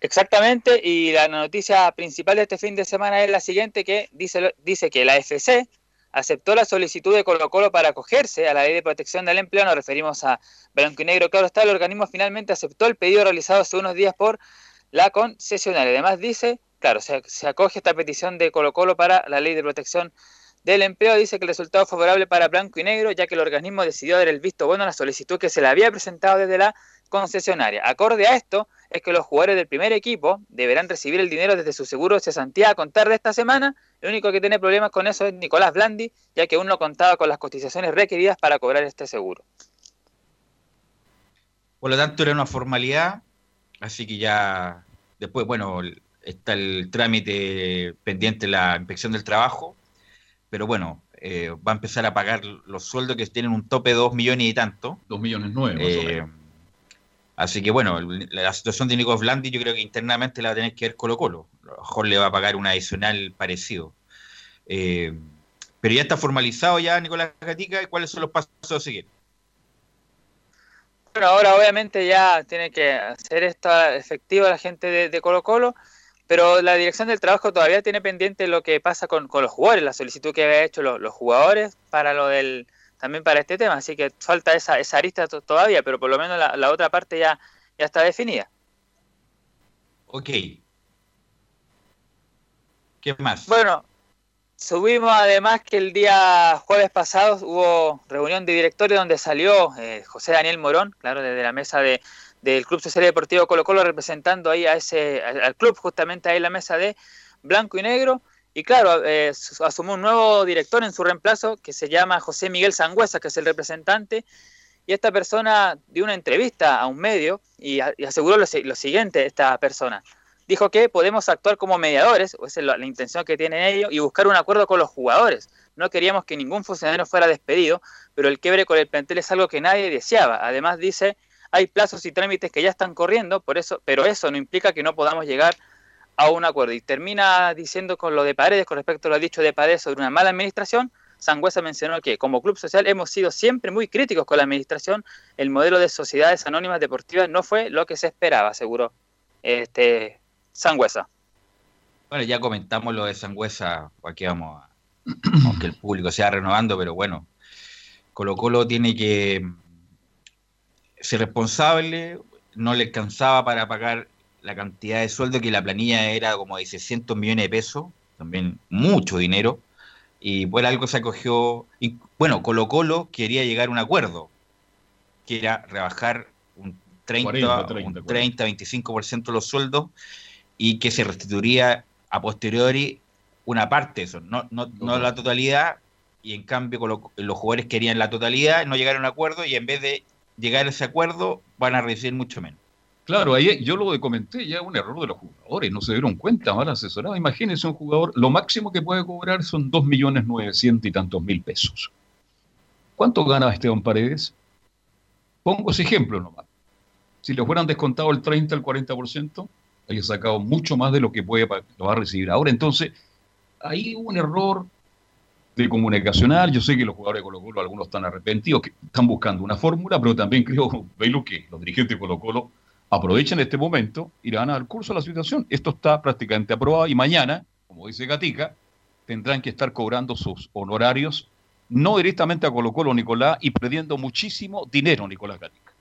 Exactamente, y la noticia principal de este fin de semana es la siguiente, que dice, dice que la FC aceptó la solicitud de Colo Colo para acogerse a la ley de protección del empleo, nos referimos a Blanco y Negro, claro está, el organismo finalmente aceptó el pedido realizado hace unos días por la concesionaria. Además dice, claro, se, se acoge esta petición de Colo Colo para la ley de protección del empleo, dice que el resultado es favorable para Blanco y Negro, ya que el organismo decidió dar el visto bueno a la solicitud que se le había presentado desde la concesionaria. Acorde a esto, es que los jugadores del primer equipo deberán recibir el dinero desde su seguro de cesantía a contar de esta semana. El único que tiene problemas con eso es Nicolás Blandi, ya que aún no contaba con las cotizaciones requeridas para cobrar este seguro. Por lo tanto, era una formalidad, así que ya después, bueno, está el trámite pendiente la inspección del trabajo, pero bueno, eh, va a empezar a pagar los sueldos que tienen un tope de dos millones y tanto. Dos millones nueve, más o eh, menos Así que bueno, la situación de Nico Blandi yo creo que internamente la va a tener que ver Colo Colo. A lo mejor le va a pagar un adicional parecido. Eh, pero ya está formalizado ya Nicolás Gatica cuáles son los pasos a seguir. Bueno, ahora obviamente ya tiene que hacer esto efectivo la gente de, Colo Colo, pero la dirección del trabajo todavía tiene pendiente lo que pasa con, los jugadores, la solicitud que había hecho los jugadores para lo del también para este tema, así que falta esa, esa arista todavía, pero por lo menos la, otra parte ya, ya está definida. Ok. ¿Qué más? Bueno, subimos además que el día jueves pasado hubo reunión de directorio donde salió eh, José Daniel Morón, claro, desde la mesa de, del Club Social Deportivo Colo Colo, representando ahí a ese, al club, justamente ahí en la mesa de Blanco y Negro. Y claro, eh, asumió un nuevo director en su reemplazo que se llama José Miguel Sangüesa, que es el representante. Y esta persona dio una entrevista a un medio y, aseguró lo, siguiente, esta persona. Dijo que podemos actuar como mediadores, o esa es la, intención que tienen ellos, y buscar un acuerdo con los jugadores. No queríamos que ningún funcionario fuera despedido, pero el quiebre con el plantel es algo que nadie deseaba. Además dice, hay plazos y trámites que ya están corriendo, por eso, pero eso no implica que no podamos llegar a un acuerdo. Y termina diciendo con lo de Paredes, con respecto a lo dicho de Paredes sobre una mala administración, Sangüesa mencionó que como club social hemos sido siempre muy críticos con la administración, el modelo de sociedades anónimas deportivas no fue lo que se esperaba, aseguró este Sangüesa. Bueno, ya comentamos lo de Sangüesa, aquí vamos *clears throat* aunque el público sea renovando, pero bueno, Colo Colo tiene que ser responsable, no le alcanzaba para pagar la cantidad de sueldo que la planilla era como de 600 millones de pesos, también mucho dinero. y por algo se acogió. Y, bueno, Colo Colo quería llegar a un acuerdo, que era rebajar un 30, 40, 30, un 30 25% los sueldos y que se restituiría a posteriori una parte de eso, no, no, no la totalidad, y en cambio Colo- los jugadores querían la totalidad, no llegaron a un acuerdo, y en vez de llegar a ese acuerdo, van a recibir mucho menos. Claro, ahí yo lo comenté, ya un error de los jugadores, no se dieron cuenta, mal asesorado. Imagínense un jugador, lo máximo que puede cobrar son 2 millones 900 y tantos mil pesos. ¿Cuánto gana Esteban Paredes? Pongo ese ejemplo nomás. Si le fueran descontado el 30, el 40%, había sacado mucho más de lo que puede lo va a recibir ahora. Entonces, ahí un error de comunicacional. Yo sé que los jugadores de Colo Colo, algunos están arrepentidos, que están buscando una fórmula, pero también creo, Belu, que los dirigentes de Colo Colo aprovechan este momento y le van a dar curso a la situación. Esto está prácticamente aprobado y mañana, como dice Gatica, tendrán que estar cobrando sus honorarios, no directamente a Colo Colo, Nicolás, y perdiendo muchísimo dinero, Nicolás Gatica.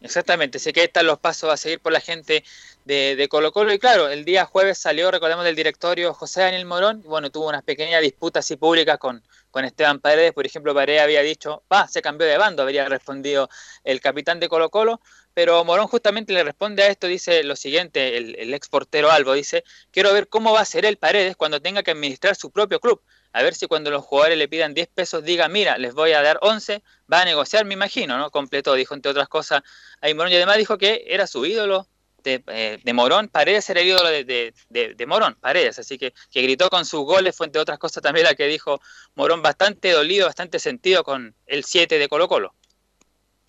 Exactamente, sé que están los pasos a seguir por la gente de, Colo Colo y claro, el día jueves salió, recordemos, del directorio José Daniel Morón, y bueno, tuvo unas pequeñas disputas así públicas con, con Esteban Paredes, por ejemplo, Paredes había dicho, va, se cambió de bando, habría respondido el capitán de Colo Colo, pero Morón justamente le responde a esto, dice lo siguiente, el, el ex portero Albo dice, quiero ver cómo va a ser el Paredes cuando tenga que administrar su propio club, a ver si cuando los jugadores le pidan 10 pesos diga, mira, les voy a dar 11, va a negociar, me imagino, ¿no? Completó, dijo entre otras cosas ahí Morón y además dijo que era su ídolo de, eh, de Morón, Paredes era el ídolo de, de, de- Morón, Paredes, así que, que gritó con sus goles, fue entre otras cosas también la que dijo Morón, bastante dolido, bastante sentido con el 7 de Colo Colo.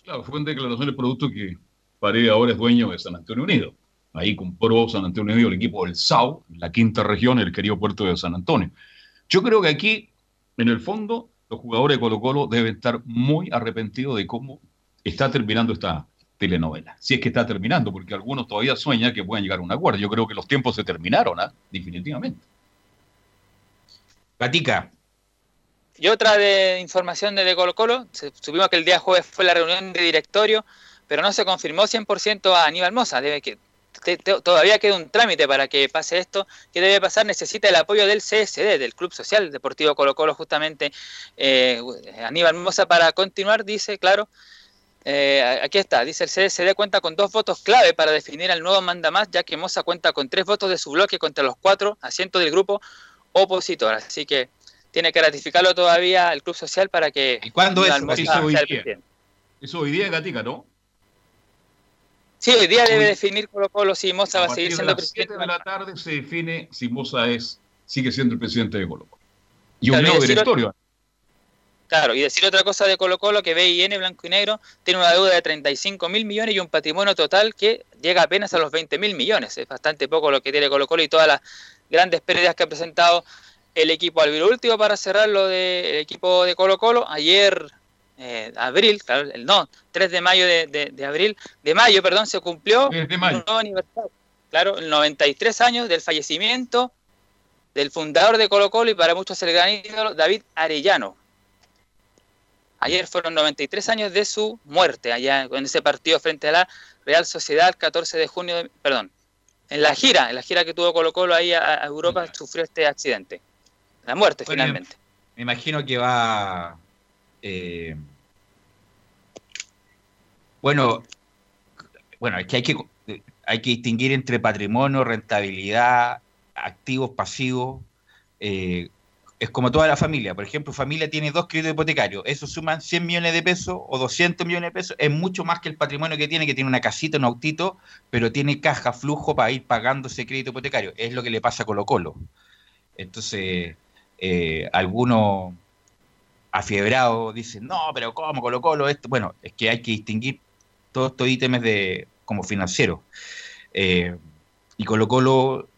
Claro, fue en declaración del producto que Paredes ahora es dueño de San Antonio Unido. Ahí compró San Antonio Unido el equipo del SAU, la quinta región, el querido puerto de San Antonio. Yo creo que aquí, en el fondo, los jugadores de Colo Colo deben estar muy arrepentidos de cómo está terminando esta telenovela. Si es que está terminando, porque algunos todavía sueñan que puedan llegar a un acuerdo. Yo creo que los tiempos se terminaron, ¿ah? definitivamente. Gatica. Y otra de información de, Colo Colo, supimos que el día jueves fue la reunión de directorio, pero no se confirmó 100% a Aníbal Moza. Debe que, te- te- todavía queda un trámite para que pase esto. ¿Qué debe pasar? Necesita el apoyo del CSD, del Club Social Deportivo Colo Colo, justamente eh, Aníbal Moza para continuar, dice, claro. eh, aquí está, dice el CSD cuenta con dos votos clave para definir al nuevo mandamás, ya que Moza cuenta con tres votos de su bloque contra los cuatro asientos del grupo opositor. Así que tiene que ratificarlo todavía el Club Social para que ¿Y cuándo es? Eso hoy día. Eso hoy día Gatica, ¿no? Sí, hoy día debe definir Colo Colo si Moza A va a seguir de siendo las 7 presidente. de la tarde se define si Moza es, sigue siendo el presidente de Colo Colo. Y un nuevo directorio. Claro, y decir otra cosa de Colo Colo, que BIN Blanco y Negro tiene una deuda de 35 mil millones y un patrimonio total que llega apenas a los 20 mil millones. Es bastante poco lo que tiene Colo Colo y todas las grandes pérdidas que ha presentado el equipo Albiro. Último para cerrar lo del equipo de Colo Colo, ayer, eh, abril, claro, el no, 3 de mayo de, de- de abril, de mayo, perdón, se cumplió mayo. un nuevo aniversario. Claro, el 93 años del fallecimiento del fundador de Colo Colo y para muchos el gran ídolo, David Arellano. Ayer fueron 93 años de su muerte, allá en ese partido frente a la Real Sociedad, el 14 de junio, de- perdón, en la gira, en la gira que tuvo Colo Colo ahí a, a Europa, sufrió este accidente. La muerte, Bueno, finalmente. Me imagino que va. Eh, bueno, bueno, es que hay que hay que distinguir entre patrimonio, rentabilidad, activos, pasivos. eh, es como toda la familia. Por ejemplo, familia tiene dos créditos hipotecarios. Eso suman 100 millones de pesos o 200 millones de pesos. Es mucho más que el patrimonio que tiene, que tiene una casita, un autito, pero tiene caja, flujo para ir pagando ese crédito hipotecario. Es lo que le pasa a Colo Colo. Entonces, eh, algunos afiebrados dicen, no, pero ¿cómo Colo Colo esto? Bueno, es que hay que distinguir todos estos ítems de, como financieros. Eh, y Colo Colo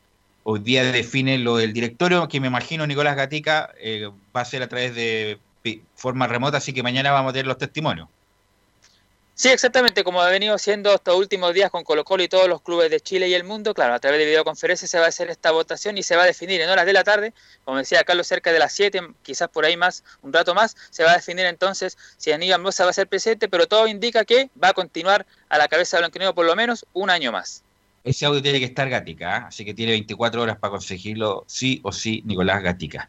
hoy día define lo del directorio, que me imagino Nicolás Gatica eh, va a ser a través de forma remota, así que mañana vamos a tener los testimonios. Sí, exactamente, como ha venido siendo estos últimos días con Colo Colo y todos los clubes de Chile y el mundo, claro, a través de videoconferencia se va a hacer esta votación y se va a definir en horas de la tarde, como decía Carlos, cerca de las 7, quizás por ahí más, un rato más, se va a definir entonces si Aníbal Mosa va a ser presidente, pero todo indica que va a continuar a la cabeza de Negro por lo menos un año más. Ese audio tiene que estar Gatica, ¿ah? así que tiene 24 horas para conseguirlo, sí o sí, Nicolás Gatica.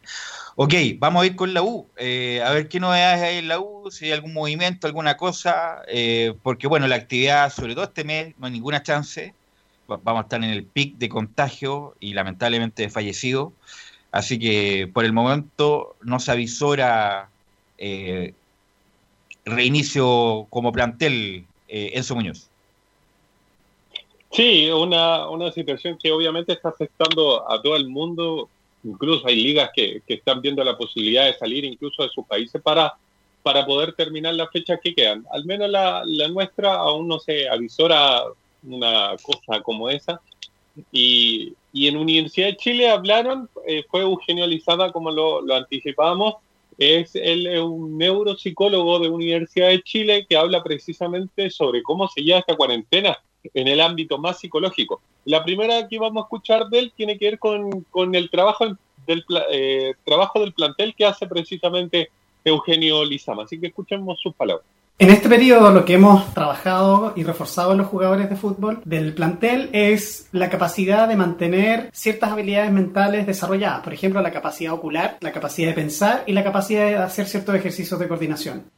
Ok, vamos a ir con la U, eh, a ver qué novedades hay en la U, si hay algún movimiento, alguna cosa, eh, porque bueno, la actividad, sobre todo este mes, no hay ninguna chance, vamos a estar en el pic de contagio y lamentablemente de fallecido, así que por el momento no se avisora eh, reinicio como plantel Enzo Muñoz. Sí, una, una situación que obviamente está afectando a todo el mundo. Incluso hay ligas que, que están viendo la posibilidad de salir incluso de sus países para, para poder terminar las fechas que quedan. Al menos la, la nuestra aún no se avisora una cosa como esa. Y, y en Universidad de Chile hablaron, eh, fue Eugenio Lizada, como lo, lo anticipábamos, es el, un neuropsicólogo de Universidad de Chile que habla precisamente sobre cómo se lleva esta cuarentena en el ámbito más psicológico. La primera que vamos a escuchar de él tiene que ver con, con el trabajo del, eh, trabajo del plantel que hace precisamente Eugenio Lizama. Así que escuchemos sus palabras. En este periodo lo que hemos trabajado y reforzado en los jugadores de fútbol del plantel es la capacidad de mantener ciertas habilidades mentales desarrolladas, por ejemplo la capacidad ocular, la capacidad de pensar y la capacidad de hacer ciertos ejercicios de coordinación.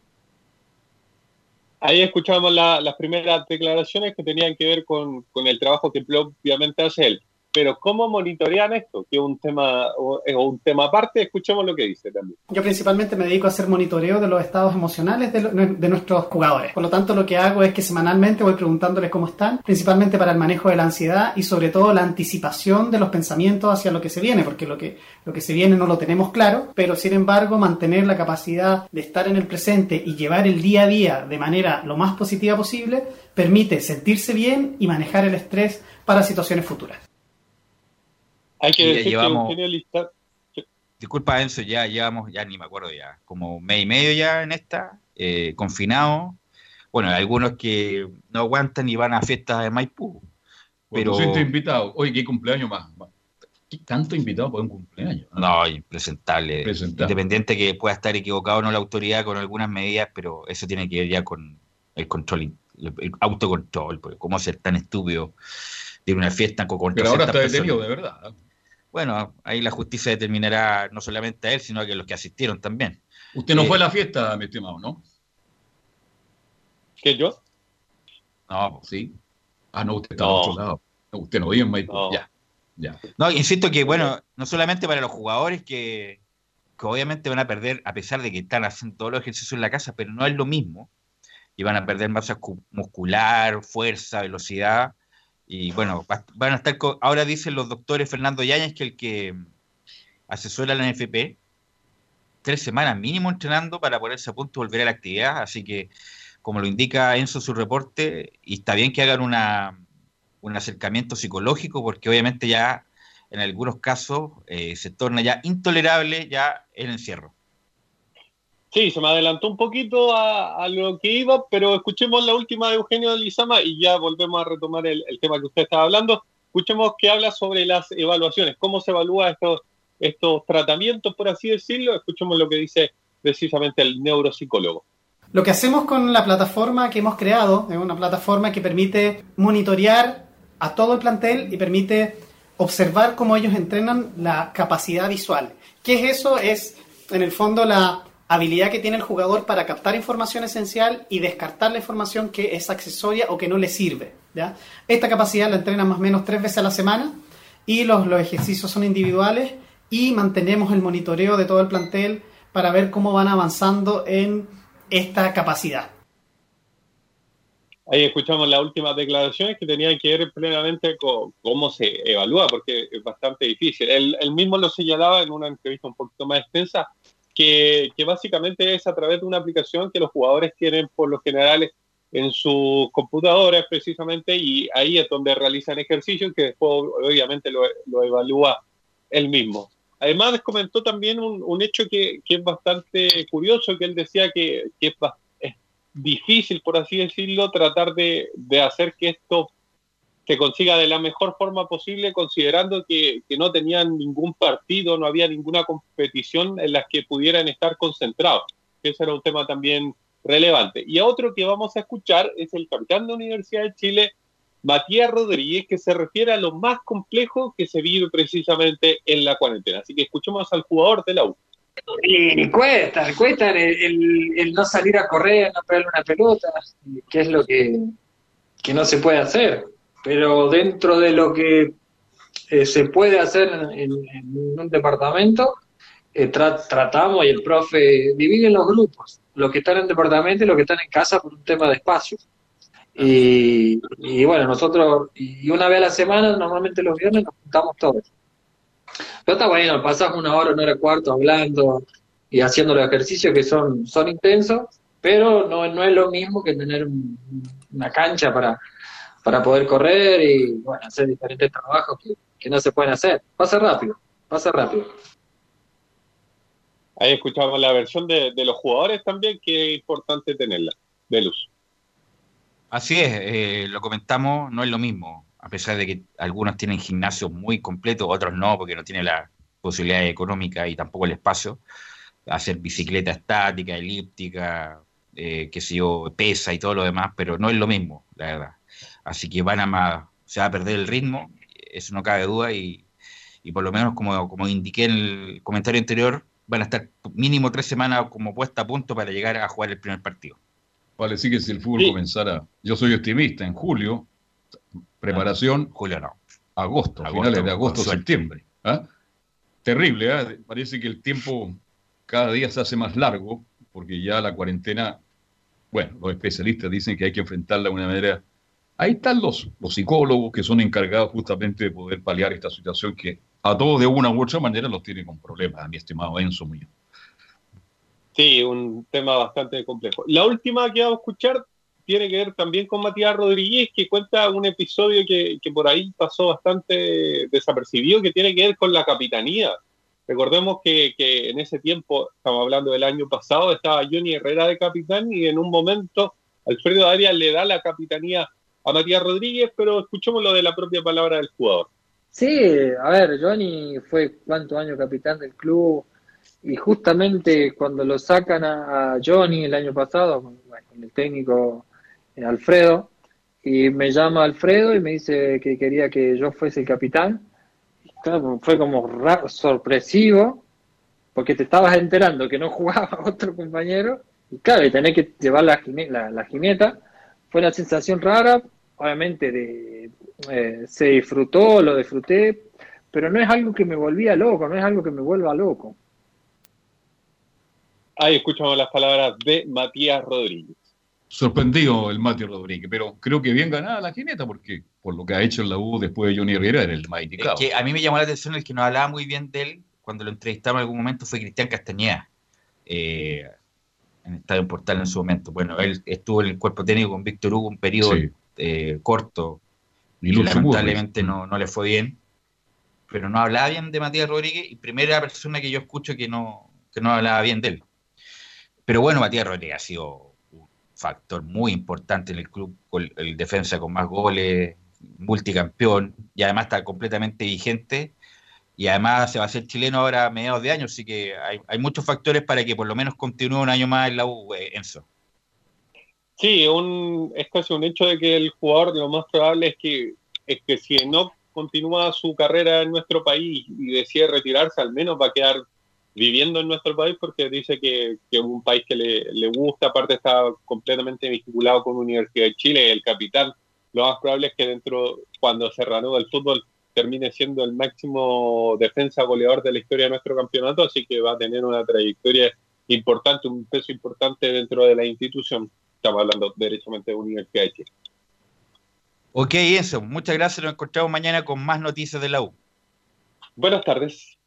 Ahí escuchábamos las primeras declaraciones que tenían que ver con, con el trabajo que obviamente hace él. Pero ¿cómo monitorean esto? Que es un tema, o, un tema aparte, escuchemos lo que dice también. Yo principalmente me dedico a hacer monitoreo de los estados emocionales de, de, nuestros jugadores. Por lo tanto, lo que hago es que semanalmente voy preguntándoles cómo están, principalmente para el manejo de la ansiedad y sobre todo la anticipación de los pensamientos hacia lo que se viene, porque lo que, lo que se viene no lo tenemos claro, pero sin embargo mantener la capacidad de estar en el presente y llevar el día a día de manera lo más positiva posible permite sentirse bien y manejar el estrés para situaciones futuras. Hay que decir llevamos, que Disculpa, Enzo, ya llevamos, ya ni me acuerdo ya, como mes y medio ya en esta, eh, confinados. Bueno, algunos que no aguantan y van a fiestas de Maipú. Pero... siento invitado. Oye, ¿qué cumpleaños más? ¿Qué tanto invitado para un cumpleaños? No, impresentable. Independiente que pueda estar equivocado o no la autoridad con algunas medidas, pero eso tiene que ver ya con el control, el autocontrol, porque cómo ser tan estúpido de una fiesta con Pero ahora está detenido, de verdad bueno, ahí la justicia determinará no solamente a él, sino a los que asistieron también. Usted no fue a la eh, fiesta, mi estimado, ¿no? ¿Qué yo? No, sí. Ah, no, usted está no. otro lado. usted no vive en Maipú. Ya, ya. No, insisto que, bueno, no solamente para los jugadores que, que obviamente van a perder, a pesar de que están haciendo todos los ejercicios en la casa, pero no es lo mismo. Y van a perder masa muscular, fuerza, velocidad y bueno, van a estar, ahora dicen los doctores Fernando Yáñez que el que asesora la NFP, tres semanas mínimo entrenando para ponerse a punto y volver a la actividad, así que como lo indica Enzo en su reporte, y está bien que hagan una, un acercamiento psicológico, porque obviamente ya en algunos casos eh, se torna ya intolerable ya el encierro. Sí, se me adelantó un poquito a, lo que iba, pero escuchemos la última de Eugenio Lizama y ya volvemos a retomar el, tema que usted estaba hablando. Escuchemos que habla sobre las evaluaciones, cómo se evalúa estos, estos tratamientos, por así decirlo. Escuchemos lo que dice precisamente el neuropsicólogo. Lo que hacemos con la plataforma que hemos creado es una plataforma que permite monitorear a todo el plantel y permite observar cómo ellos entrenan la capacidad visual. ¿Qué es eso? Es, en el fondo, la habilidad que tiene el jugador para captar información esencial y descartar la información que es accesoria o que no le sirve. Esta capacidad la entrena más o menos tres veces a la semana y los, los ejercicios son individuales y mantenemos el monitoreo de todo el plantel para ver cómo van avanzando en esta capacidad. Ahí escuchamos las últimas declaraciones que tenían que ver plenamente con cómo se evalúa, porque es bastante difícil. Él, él mismo lo señalaba en una entrevista un poquito más extensa, que, básicamente es a través de una aplicación que los jugadores tienen por lo general en sus computadores precisamente y ahí es donde realizan ejercicios que después obviamente lo, evalúa él mismo. Además comentó también un, hecho que, es bastante curioso, que él decía que, es, difícil, por así decirlo, tratar de, de hacer que esto que consiga de la mejor forma posible, considerando que, no tenían ningún partido, no había ninguna competición en las que pudieran estar concentrados. Ese era un tema también relevante. Y otro que vamos a escuchar es el capitán de la Universidad de Chile, Matías Rodríguez, que se refiere a lo más complejo que se vive precisamente en la cuarentena. Así que escuchemos al jugador de la U. Y cuesta, cuesta el, no salir a correr, no pegarle una pelota, que es lo que, no se puede hacer. Pero dentro de lo que eh, se puede hacer en, un departamento, eh, tratamos y el profe divide los grupos, los que están en departamento y los que están en casa por un tema de espacio. Y, y bueno, nosotros, y una vez a la semana, normalmente los viernes nos juntamos todos. Pero está bueno, pasás una hora, una hora cuarto hablando y haciendo los ejercicios que son, son intensos, pero no, no es lo mismo que tener una cancha para, para poder correr y bueno, hacer diferentes trabajos que, no se pueden hacer. Pasa rápido, pasa rápido. Ahí escuchamos la versión de, de los jugadores también, que es importante tenerla, de luz. Así es, eh, lo comentamos, no es lo mismo a pesar de que algunos tienen gimnasios muy completos, otros no, porque no tienen la posibilidad económica y tampoco el espacio, hacer bicicleta estática, elíptica, eh, que sé yo, pesa y todo lo demás, pero no es lo mismo, la verdad. Así que van a más, se va a perder el ritmo, eso no cabe duda, y, por lo menos, como, como indiqué en el comentario anterior, van a estar mínimo tres semanas como puesta a punto para llegar a jugar el primer partido. Vale, sí que si el fútbol comenzara, yo soy optimista, en julio Preparación. Julio no. Agosto, finales de agosto, septiembre. ¿ah? Terrible, ¿eh? parece que el tiempo cada día se hace más largo, porque ya la cuarentena, bueno, los especialistas dicen que hay que enfrentarla de una manera. Ahí están los, los psicólogos que son encargados justamente de poder paliar esta situación que a todos de una u otra manera los tiene con problemas, mi estimado Enzo mío. Sí, un tema bastante complejo. La última que vamos a escuchar tiene que ver también con Matías Rodríguez, que cuenta un episodio que, por ahí pasó bastante desapercibido, que tiene que ver con la capitanía. Recordemos que, en ese tiempo, estamos hablando del año pasado, estaba Johnny Herrera de capitán y en un momento Alfredo Arias le da la capitanía a Matías Rodríguez, pero escuchemos lo de la propia palabra del jugador. Sí, a ver, Johnny fue cuántos años capitán del club y justamente cuando lo sacan a, Johnny el año pasado, con el técnico eh, Alfredo, y me llama Alfredo y me dice que quería que yo fuese el capitán. fue como sorpresivo, porque te estabas enterando que no *laughs* jugaba otro compañero, y claro, y tenés que llevar la, la, jineta. Fue una sensación rara, obviamente de, eh, se disfrutó, lo disfruté, pero no es algo que me volvía loco, no es algo que me vuelva loco. Ahí escuchamos las palabras de Matías Rodríguez sorprendido el Mateo Rodríguez, pero creo que bien ganada la jineta, porque por lo que ha hecho en la U después de Johnny Herrera era el más indicado. que a mí me llamó la atención el que nos hablaba muy bien de él cuando lo entrevistamos en algún momento fue Cristian Castañeda, eh, en Estadio Portal en su momento. Bueno, él estuvo en el cuerpo técnico con Víctor Hugo un periodo eh, corto, y lamentablemente no, no le fue bien, pero no hablaba bien de Matías Rodríguez y primera persona que yo escucho que no, que no hablaba bien de él. Pero bueno, Matías Rodríguez ha sido factor muy importante en el club, el defensa con más goles, multicampeón, y además está completamente vigente, y además se va a ser chileno ahora a mediados de año, así que hay, muchos factores para que por lo menos continúe un año más en la U, eh, Enzo. Sí, un, es casi un hecho de que el jugador lo más probable es que, es que si no continúa su carrera en nuestro país y decide retirarse, al menos va a quedar viviendo en nuestro país porque dice que, es un país que le, gusta, aparte está completamente vinculado con la Universidad de Chile, el capitán. Lo más probable es que dentro, cuando se reanuda el fútbol, termine siendo el máximo defensa goleador de la historia de nuestro campeonato, así que va a tener una trayectoria importante, un peso importante dentro de la institución. Estamos hablando derechamente de Universidad de Chile. Ok, eso. Muchas gracias. Nos encontramos mañana con más noticias de la U. Buenas tardes.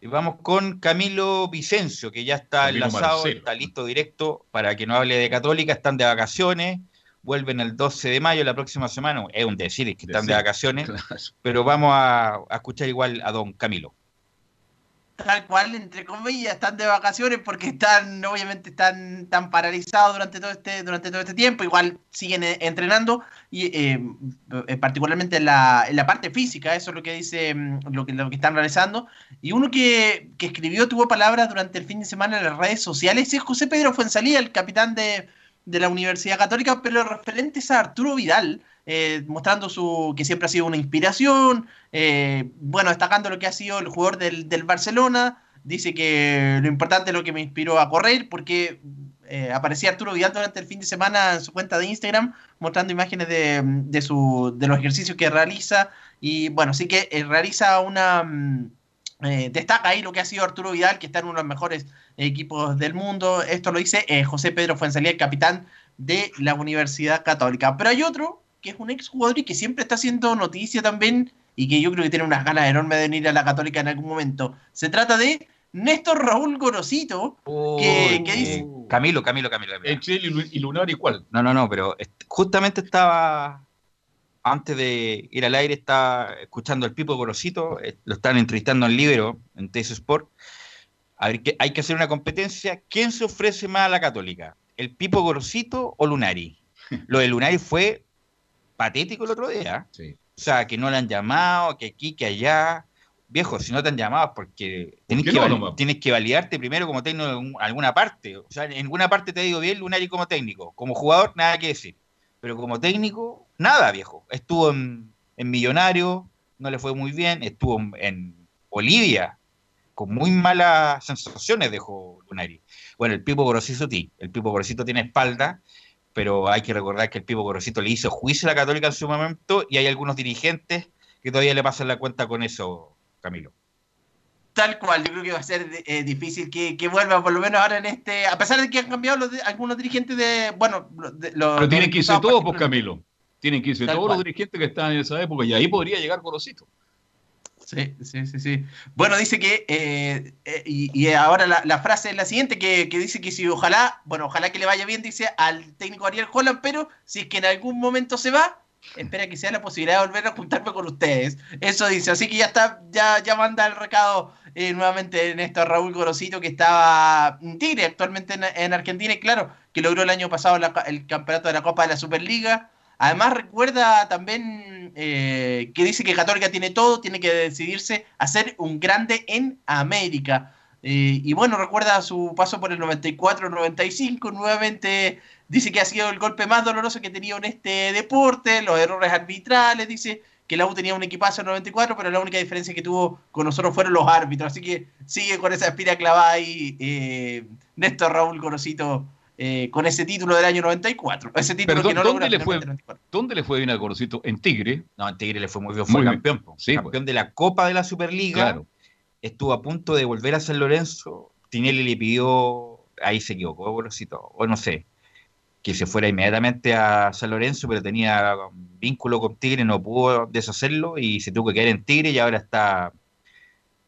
Y vamos con Camilo Vicencio, que ya está enlazado, está listo directo para que no hable de Católica, están de vacaciones, vuelven el 12 de mayo la próxima semana, es un decir que están de vacaciones, *laughs* pero vamos a escuchar igual a don Camilo tal cual, entre comillas, están de vacaciones porque están, obviamente, están, tan paralizados durante todo este, durante todo este tiempo. Igual siguen eh, entrenando y eh, eh, particularmente en la, en la, parte física, eso es lo que dice, mm, lo que, lo que están realizando. Y uno que, escribió, tuvo palabras durante el fin de semana en las redes sociales, es José Pedro Fuensalía, el capitán de, de la Universidad Católica, pero referentes a Arturo Vidal, eh, mostrando su que siempre ha sido una inspiración, eh, bueno, destacando lo que ha sido el jugador del, del, Barcelona, dice que lo importante es lo que me inspiró a correr, porque eh, aparecía Arturo Vidal durante el fin de semana en su cuenta de Instagram, mostrando imágenes de, de, su, de los ejercicios que realiza, y bueno, sí que realiza una... Mm, destaca ahí lo que ha sido Arturo Vidal, que está en uno de los mejores equipos del mundo. Esto lo dice José Pedro Fuenzalía, el capitán de la Universidad Católica. Pero hay otro que es un ex jugador y que siempre está haciendo noticia también y que yo creo que tiene unas ganas enormes de venir a la Católica en algún momento. Se trata de Néstor Raúl Gorosito, que, dice... Camilo, Camilo, Camilo. Camilo. y Lunar igual. No, no, no, pero justamente estaba, antes de ir al aire, estaba escuchando al Pipo Gorosito, eh, lo están entrevistando en Libero, en TS Sport. A ver, hay que hacer una competencia. ¿Quién se ofrece más a la Católica? ¿El Pipo Gorosito o Lunari? *laughs* Lo de Lunari fue patético el otro día. O sea, que no le han llamado, que aquí, que allá. Viejo, si no te han llamado porque tienes, que, tienes que validarte primero como técnico en alguna parte. O sea, en alguna parte te digo bien Lunari como técnico. Como jugador, nada que decir. Pero como técnico, nada, viejo. Estuvo en, Millonario, no le fue muy bien. Estuvo en, Bolivia, con muy malas sensaciones dejó Lunari. Bueno, el Pipo Grosito, el Pipo Grosito tiene espalda pero hay que recordar que el Pipo Gorosito le hizo juicio a la Católica en su momento y hay algunos dirigentes que todavía le pasan la cuenta con eso, Camilo. Tal cual, yo creo que va a ser eh, difícil que, que, vuelva, por lo menos ahora en este, a pesar de que han cambiado los algunos dirigentes de, bueno, pero tienen que irse todos, pues Camilo, tienen que irse todos los dirigentes que están en esa época y ahí podría llegar Gorosito. Sí, sí, sí. Bueno, dice que, eh, eh, y, ahora la, frase es la siguiente, que, dice que si ojalá, bueno, ojalá que le vaya bien, dice al técnico Ariel Holland, pero si es que en algún momento se va, espera que sea la posibilidad de volver a juntarme con ustedes. Eso dice, así que ya está, ya, ya manda el recado eh, nuevamente en esto Raúl Gorosito, que estaba en Tigre actualmente en, Argentina, y claro, que logró el año pasado el campeonato de la Copa de la Superliga Además recuerda también eh, que dice que Católica tiene todo, tiene que decidirse a ser un grande en América. Eh, y bueno, recuerda su paso por el 94-95, nuevamente dice que ha sido el golpe más doloroso que ha tenido en este deporte, los errores arbitrales, dice que la U tenía un equipazo en 94, pero la única diferencia que tuvo con nosotros fueron los árbitros, así que sigue con esa espira clavada ahí eh, Néstor Raúl Conocito eh, con ese título del año 94. Ese título que no ¿dónde, le fue, ¿Dónde le fue bien al Gorosito? ¿En Tigre? No, en Tigre le fue muy bien, fue campeón. Sí, campeón pues. de la Copa de la Superliga. Estuvo a punto de volver a San Lorenzo. Tinelli le pidió, ahí se equivocó Gorosito, o no sé, que se fuera inmediatamente a San Lorenzo, pero tenía vínculo con Tigre, no pudo deshacerlo y se tuvo que quedar en Tigre y ahora está...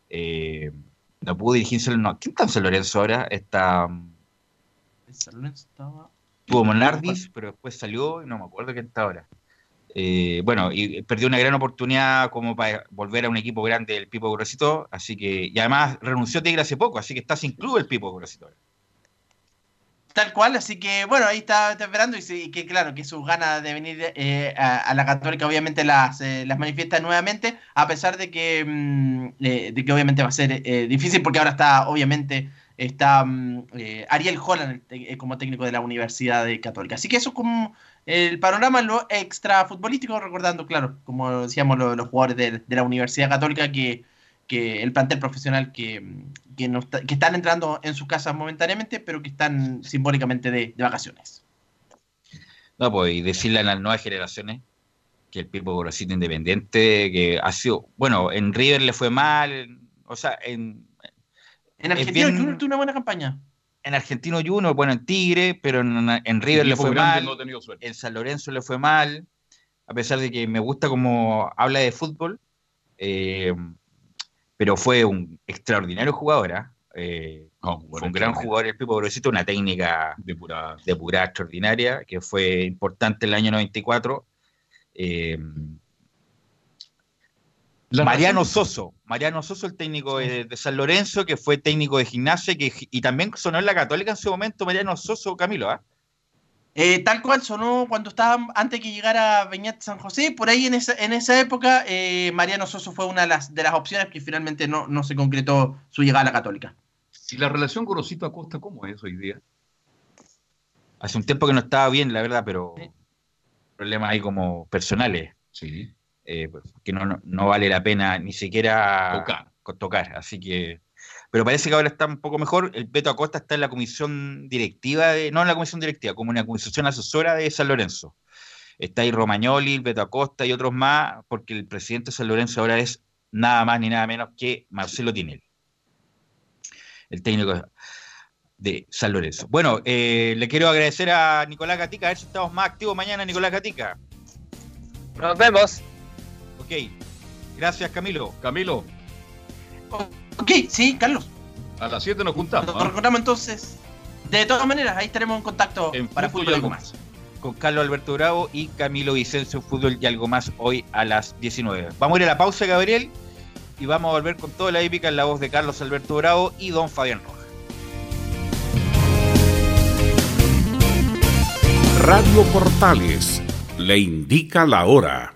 Eh, no pudo dirigirse. No, ¿Quién está en San Lorenzo ahora? Está... Tuvo Monardis, pero después salió y no me acuerdo quién está ahora. Eh, bueno, y perdió una gran oportunidad como para volver a un equipo grande el Pipo Grosito, así que, y además renunció Tigre hace poco, así que está sin club el Pipo Grosito. Tal cual, así que bueno, ahí está, esperando y, que claro, que sus ganas de venir eh, a, la Católica obviamente las, eh, las manifiesta nuevamente, a pesar de que, mm, de que obviamente va a ser difícil porque ahora está obviamente está mm, eh, Ariel Holland eh, como técnico de la Universidad de Católica. Así que eso es como el panorama extra futbolístico, recordando, claro, como decíamos, los jugadores de, la Universidad Católica, que, el plantel profesional que, que, están entrando en sus casas momentáneamente, pero que están simbólicamente de, vacaciones. No, pues, y decirle a las nuevas generaciones que el Pipo Gorosito Independiente, que ha sido, bueno, en River le fue mal, o sea, en, en Argentino Junior tuvo una buena campaña. En Argentino Junior, bueno, en Tigre, pero en, River le fue mal. en San Lorenzo le fue mal. A pesar de que me gusta como habla de fútbol. Eh, pero fue un extraordinario jugador. ¿ah? Eh, fue un gran jugador el Pipo Grosito, una técnica de pura extraordinaria, que fue importante en el año 94. Eh, Mariano Soso, Mariano Soso, el técnico de, San Lorenzo, que fue técnico de gimnasia y también sonó en la Católica en su momento, Mariano Soso, Camilo, ¿ah? eh, tal cual sonó cuando estaba antes que llegara Beñat San José, por ahí en esa, en esa época eh, Mariano Soso fue una de las, de las opciones que finalmente no, no se concretó su llegada a la Católica. ¿Y la relación con Rosito Acosta cómo es hoy día? Hace un tiempo que no estaba bien, la verdad, pero problemas ahí como personales. Sí. Eh, pues, que no, no, vale la pena ni siquiera tocar. tocar. Así que. Pero parece que ahora está un poco mejor. El Beto Acosta está en la comisión directiva, de, no en la comisión directiva, como una comisión asesora de San Lorenzo. Está ahí Romagnoli, el Beto Acosta y otros más, porque el presidente de San Lorenzo ahora es nada más ni nada menos que Marcelo Tinel, el técnico de San Lorenzo. Bueno, eh, le quiero agradecer a Nicolás Gatica, a ver si estamos más activos mañana, Nicolás Gatica. Nos vemos. Ok, gracias Camilo. Camilo. Ok, sí, Carlos. A las 7 nos juntamos. Nos recordamos entonces. De todas maneras, ahí estaremos en contacto En para fútbol y algo más. Con Carlos Alberto Bravo y Camilo Vicencio, Fútbol y algo más hoy a las 19. Vamos a ir a la pausa, Gabriel, y vamos a volver con toda la épica en la voz de Carlos Alberto Bravo y don Fabián Rojas. Radio Portales le indica la hora.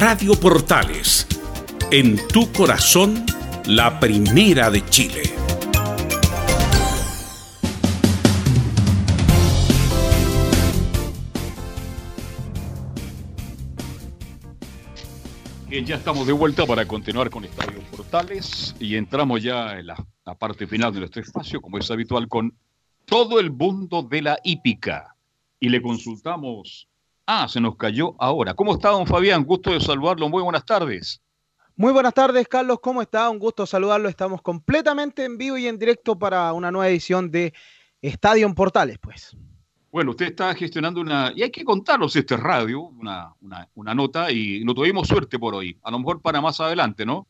Radio Portales, en tu corazón, la primera de Chile. Bien, ya estamos de vuelta para continuar con Estadio Portales y entramos ya en la, la parte final de nuestro espacio, como es habitual, con todo el mundo de la hípica. Y le consultamos. Ah, se nos cayó ahora. ¿Cómo está, don Fabián? Gusto de saludarlo. Muy buenas tardes. Muy buenas tardes, Carlos. ¿Cómo está? Un gusto saludarlo. Estamos completamente en vivo y en directo para una nueva edición de Estadio en Portales, pues. Bueno, usted está gestionando una, y hay que contarlos este radio, una, una, una nota, y no tuvimos suerte por hoy. A lo mejor para más adelante, ¿no?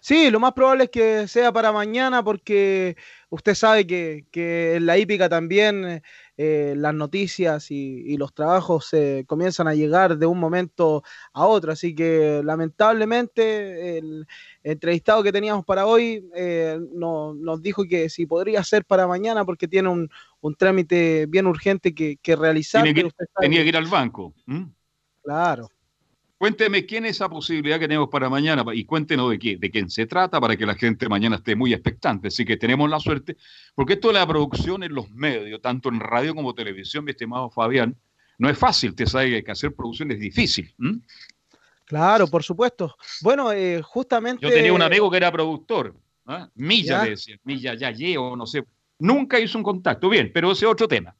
Sí, lo más probable es que sea para mañana porque usted sabe que, que en la hípica también eh, las noticias y, los trabajos se comienzan a llegar de un momento a otro. Así que lamentablemente el entrevistado que teníamos para hoy eh, nos dijo que si podría ser para mañana porque tiene un, trámite bien urgente que, realizar. tenía que ir al banco. Claro. Cuénteme quién es esa posibilidad que tenemos para mañana y cuéntenos de, qué, de quién se trata para que la gente mañana esté muy expectante. Así que tenemos la suerte, porque esto de la producción en los medios, tanto en radio como televisión, mi estimado Fabián, no es fácil. Te sabe que hacer producción es difícil. Claro, por supuesto. Bueno, eh, justamente. Yo tenía un amigo que era productor. ¿ah? Milla le decía, Milla ya llevo, no sé. Nunca hizo un contacto. Bien, pero ese es otro tema.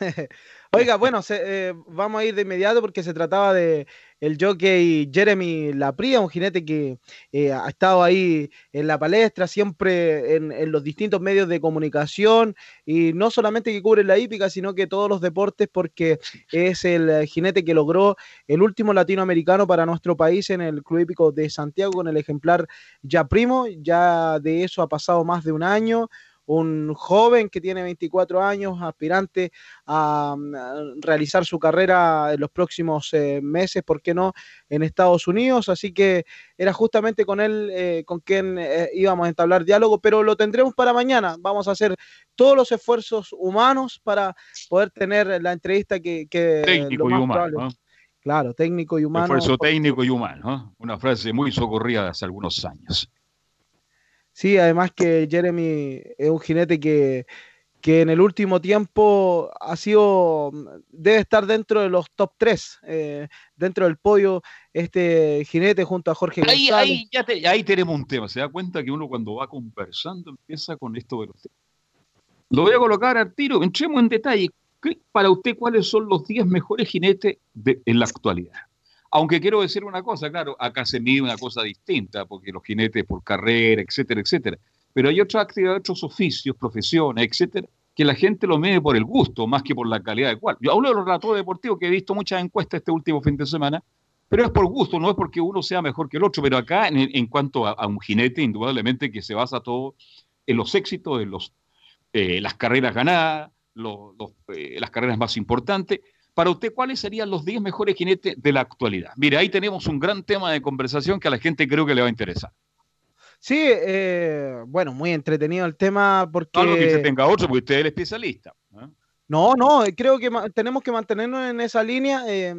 *laughs* Oiga, bueno, eh, vamos a ir de inmediato porque se trataba de el jockey Jeremy Lapria, un jinete que eh, ha estado ahí en la palestra, siempre en, los distintos medios de comunicación, y no solamente que cubre la hípica, sino que todos los deportes, porque es el jinete que logró el último latinoamericano para nuestro país en el Club Hípico de Santiago con el ejemplar Ya Primo, ya de eso ha pasado más de un año, un joven que tiene 24 años, aspirante a, mm, realizar su carrera en los próximos eh, meses, ¿por qué no?, en Estados Unidos. Así que era justamente con él eh, con quien eh, íbamos a entablar diálogo, pero lo tendremos para mañana. Vamos a hacer todos los esfuerzos humanos para poder tener la entrevista que... técnico y humano. Claro, técnico y humano. Esfuerzo técnico y humano. Una frase muy socorrida hace algunos años. Sí, además que Jeremy es un jinete que, en el último tiempo ha sido, debe estar dentro de los top 3, eh, dentro del podio, este jinete junto a Jorge ahí, Ahí, ya ahí tenemos un tema, se da cuenta que uno cuando va conversando empieza con esto de los temas. Lo voy a colocar al tiro, entremos en detalle. para usted cuáles son los 10 mejores jinetes de, en la actualidad? Aunque quiero decir una cosa, claro, acá se mide una cosa distinta, porque los jinetes por carrera, etcétera, etcétera. Pero hay otras actividades, otros oficios, profesiones, etcétera, que la gente lo mide por el gusto, más que por la calidad de cual. Yo hablo de los relatos deportivos, que he visto muchas encuestas este último fin de semana, pero es por gusto, no es porque uno sea mejor que el otro. Pero acá, en, cuanto a, un jinete, indudablemente que se basa todo en los éxitos, en los, eh, las carreras ganadas, eh, las carreras más importantes, para usted, ¿cuáles serían los 10 mejores jinetes de la actualidad? Mire, ahí tenemos un gran tema de conversación que a la gente creo que le va a interesar. Sí, eh, bueno, muy entretenido el tema porque... Algo que se tenga otro, porque usted es el especialista. No, no, creo que tenemos que mantenernos en esa línea eh,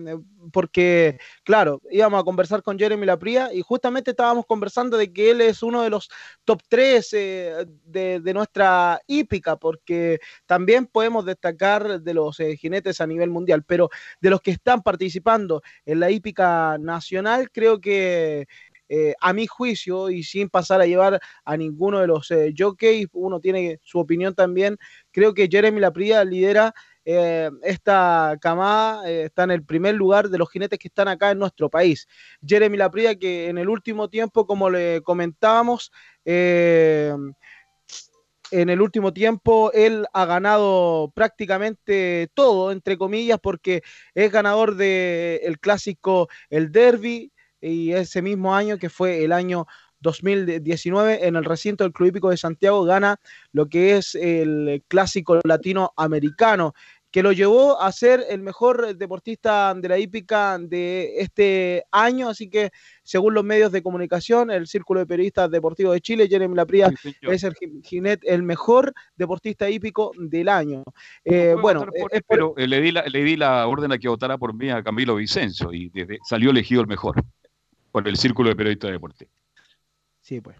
porque, claro, íbamos a conversar con Jeremy Lapría y justamente estábamos conversando de que él es uno de los top 3 eh, de, nuestra hípica, porque también podemos destacar de los eh, jinetes a nivel mundial, pero de los que están participando en la hípica nacional, creo que eh, a mi juicio, y sin pasar a llevar a ninguno de los eh, jockeys, uno tiene su opinión también, creo que Jeremy Lapría lidera eh, esta camada, está en el primer lugar de los jinetes que están acá en nuestro país. Jeremy Lapría que en el último tiempo, como le comentábamos, en el último tiempo él ha ganado prácticamente todo, entre comillas, porque es ganador del clásico El Derby, y ese mismo año, que fue el año 2019, en el recinto del Club Hípico de Santiago gana lo que es el clásico latinoamericano, que lo llevó a ser el mejor deportista de la hípica de este año, así que según los medios de comunicación, el Círculo de Periodistas Deportivos de Chile, Jeremy Lapría es el jinete, el mejor deportista hípico del año. Eh, bueno, pero eh, le, di la, le di la orden a que votara por mí a Camilo Vicencio y desde, salió elegido el mejor por el Círculo de Periodistas Deportivos. Sí, pues.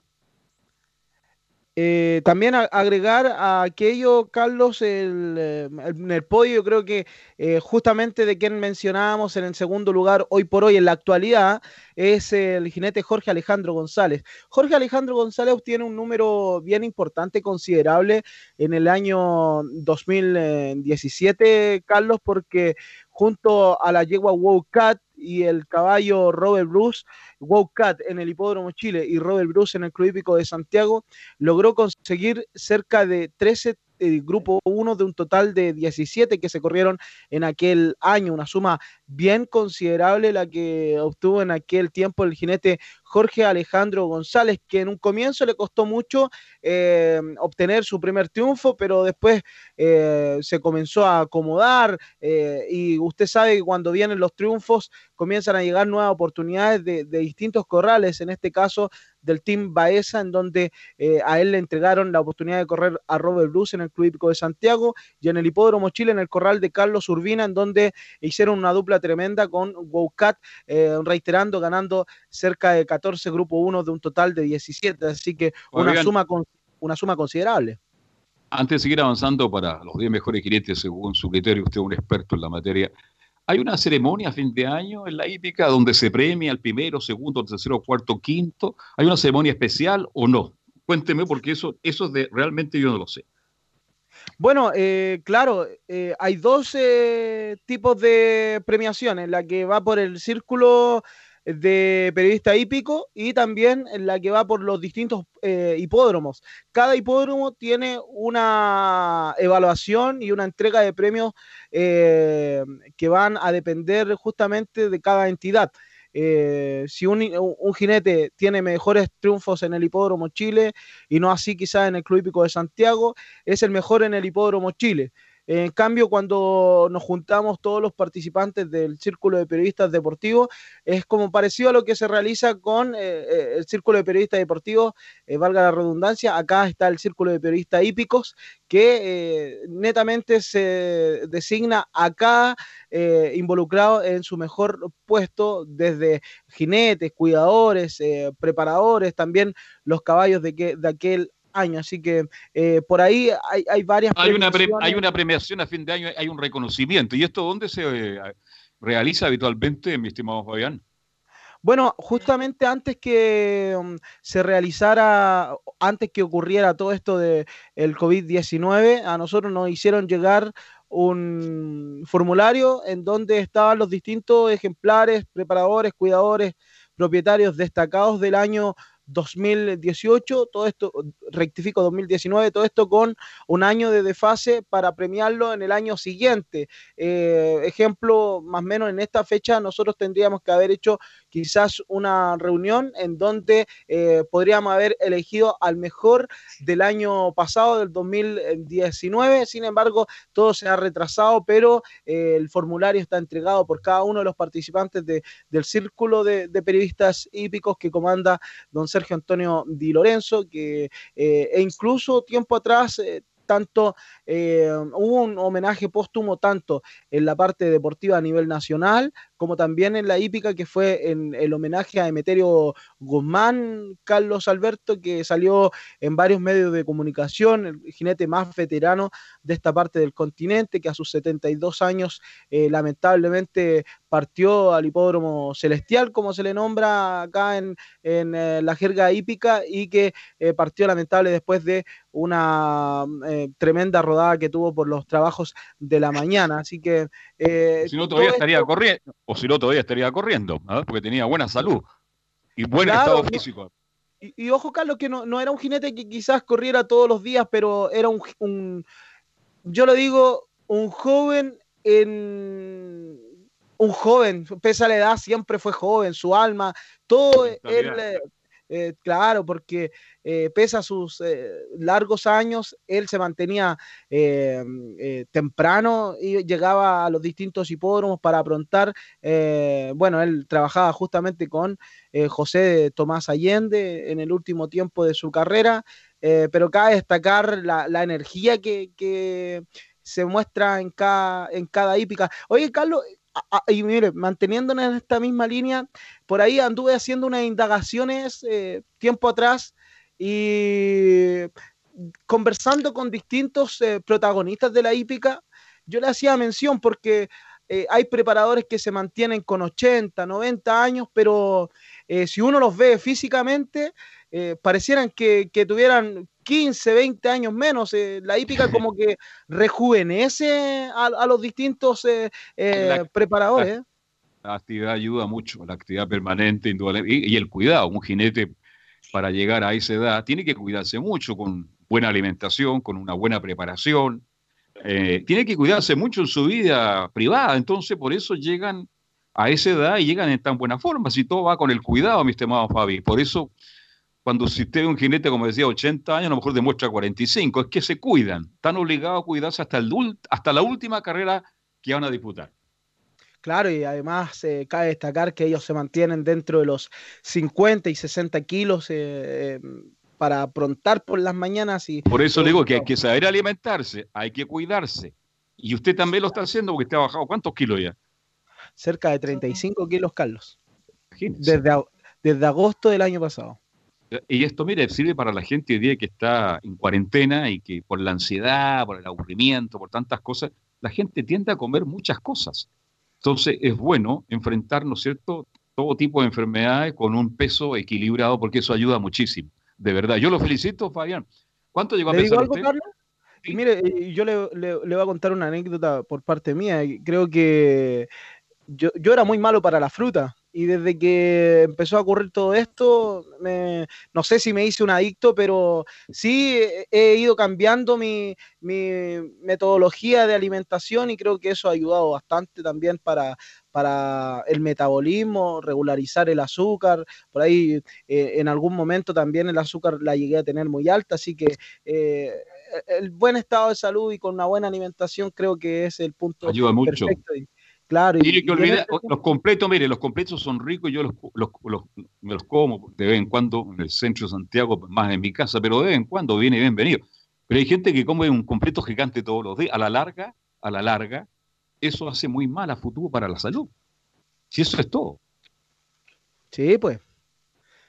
Eh, también agregar a aquello, Carlos, el, eh, en el podio, creo que eh, justamente de quien mencionábamos en el segundo lugar hoy por hoy en la actualidad es el jinete Jorge Alejandro González. Jorge Alejandro González obtiene un número bien importante, considerable en el año 2017, Carlos, porque junto a la yegua Wow Cat y el caballo Robert Bruce, Cat en el Hipódromo Chile y Robert Bruce en el Club Hípico de Santiago, logró conseguir cerca de 13 eh, grupo 1 de un total de 17 que se corrieron en aquel año, una suma bien considerable la que obtuvo en aquel tiempo el jinete Jorge Alejandro González, que en un comienzo le costó mucho eh, obtener su primer triunfo, pero después eh, se comenzó a acomodar eh, y usted sabe que cuando vienen los triunfos comienzan a llegar nuevas oportunidades de, de distintos corrales, en este caso del Team Baeza, en donde eh, a él le entregaron la oportunidad de correr a Robert Bruce en el Club Hípico de Santiago y en el Hipódromo Chile en el corral de Carlos Urbina, en donde hicieron una dupla tremenda con Wowcat, eh, reiterando, ganando cerca de 14 Grupo 1 de un total de 17, así que una, suma, con- una suma considerable. Antes de seguir avanzando para los 10 mejores jinetes, según su criterio, usted es un experto en la materia. Hay una ceremonia a fin de año en la hípica donde se premia al primero, segundo, tercero, cuarto, quinto. ¿Hay una ceremonia especial o no? Cuénteme, porque eso, eso es de, realmente yo no lo sé. Bueno, eh, claro, eh, hay dos tipos de premiaciones, la que va por el círculo de periodista hípico y también la que va por los distintos eh, hipódromos. Cada hipódromo tiene una evaluación y una entrega de premios eh, que van a depender justamente de cada entidad. Eh, si un, un jinete tiene mejores triunfos en el Hipódromo Chile y no así quizás en el Club Hípico de Santiago, es el mejor en el Hipódromo Chile. En cambio, cuando nos juntamos todos los participantes del Círculo de Periodistas Deportivos, es como parecido a lo que se realiza con eh, eh, el Círculo de Periodistas Deportivos, eh, valga la redundancia, acá está el Círculo de Periodistas Hípicos, que netamente se designa acá eh, involucrado en su mejor puesto, desde jinetes, cuidadores, preparadores, también los caballos de, que, de aquel año. Así que eh, por ahí hay, hay varias Hay una, pre- hay una premiación a fin de año, hay un reconocimiento. ¿Y esto dónde se eh, realiza habitualmente, mi estimado Fabián? Bueno, justamente antes que um, se realizara, antes que ocurriera todo esto de el COVID-19, a nosotros nos hicieron llegar un formulario en donde estaban los distintos ejemplares, preparadores, cuidadores, propietarios destacados del año 2018, todo esto, rectifico 2019, todo esto con un año de desfase para premiarlo en el año siguiente. Eh, ejemplo, más o menos en esta fecha nosotros tendríamos que haber hecho quizás una reunión en donde eh, podríamos haber elegido al mejor del año pasado, del 2019. Sin embargo, todo se ha retrasado, pero eh, el formulario está entregado por cada uno de los participantes de- del círculo de, de periodistas hípicos que comanda don Sergio Antonio Di Lorenzo, que eh, e incluso tiempo atrás eh, tanto eh, hubo un homenaje póstumo tanto en la parte deportiva a nivel nacional como también en la hípica que fue en el homenaje a Emeterio Guzmán, Carlos Alberto, que salió en varios medios de comunicación, el jinete más veterano de esta parte del continente, que a sus 72 años eh, lamentablemente partió al hipódromo celestial, como se le nombra acá en, eh, la jerga hípica, y que partió lamentable después de una tremenda rodada que tuvo por los trabajos de la mañana. Así que... eh, Si no, todavía estaría esto- corriendo, o si no, todavía estaría corriendo, ¿ah? porque tenía buena salud y buen Claro, estado físico. Y, y ojo, Carlos, que no, no era un jinete que quizás corriera todos los días, pero era un, un- yo lo digo, un joven en un joven, pese a la edad, siempre fue joven, su alma, todo él, eh, claro, porque eh, pese a sus eh, largos años, él se mantenía eh, temprano y llegaba a los distintos hipódromos para aprontar. bueno, él trabajaba justamente con José Tomás Allende en el último tiempo de su carrera, pero cabe destacar la, la energía que, que se muestra en cada, en cada hípica. Oye, Carlos, y mire, manteniéndonos en esta misma línea, por ahí anduve haciendo unas indagaciones eh, tiempo atrás y conversando con distintos eh, protagonistas de la hípica, yo le hacía mención porque eh, hay preparadores que se mantienen con 80, 90 años, pero si uno los ve físicamente, parecieran que tuvieran 15, 20 años menos. eh, la hípica *laughs* como que rejuvenece a, a los distintos eh, eh, preparadores. La actividad ayuda mucho, la actividad permanente, indudablemente, y, y el cuidado. Un jinete, para llegar a esa edad, tiene que cuidarse mucho con buena alimentación, con una buena preparación. Tiene que cuidarse mucho en su vida privada, entonces por eso llegan a esa edad y llegan en tan buena forma. Si todo va con el cuidado, mi estimado Fabi. Por eso, cuando si usted ve un jinete, como decía, 80 años, a lo mejor demuestra 45, es que se cuidan, están obligados a cuidarse hasta, el, hasta la última carrera que van a disputar. Claro, y además eh, cabe destacar que ellos se mantienen dentro de los 50 y 60 kilos eh, em, para aprontar por las mañanas. y Por eso digo que hay que saber alimentarse, hay que cuidarse. Y usted también lo está haciendo porque usted ha bajado cuántos kilos ya. Cerca de 35 kilos, Carlos. Desde, desde agosto del año pasado. Y esto, mire, sirve para la gente hoy día que está en cuarentena y que por la ansiedad, por el aburrimiento, por tantas cosas, la gente tiende a comer muchas cosas. Entonces es bueno enfrentar, ¿no es cierto?, todo tipo de enfermedades con un peso equilibrado porque eso ayuda muchísimo. De verdad. Yo lo felicito, Fabián. ¿Cuánto llegó a ¿Le pesar algo, Carlos? Y mire, yo le, le, voy a contar una anécdota por parte mía. Creo que yo, yo era muy malo para la fruta y desde que empezó a ocurrir todo esto, no sé si me hice un adicto, pero sí he ido cambiando mi, metodología de alimentación y creo que eso ha ayudado bastante también para, para el metabolismo, regularizar el azúcar. Por ahí eh, en algún momento también el azúcar la llegué a tener muy alta, así que... Eh, el buen estado de salud y con una buena alimentación creo que es el punto Ayuda mucho. Claro. Y, que olvida, los completos, mire, los completos son ricos, yo los, me los como de vez en cuando en el centro de Santiago, más en mi casa, pero de vez en cuando viene bienvenido. Pero hay gente que come un completo gigante todos los días. A la larga, a la larga, eso hace muy mal a futuro para la salud. Si eso es todo. Sí, pues.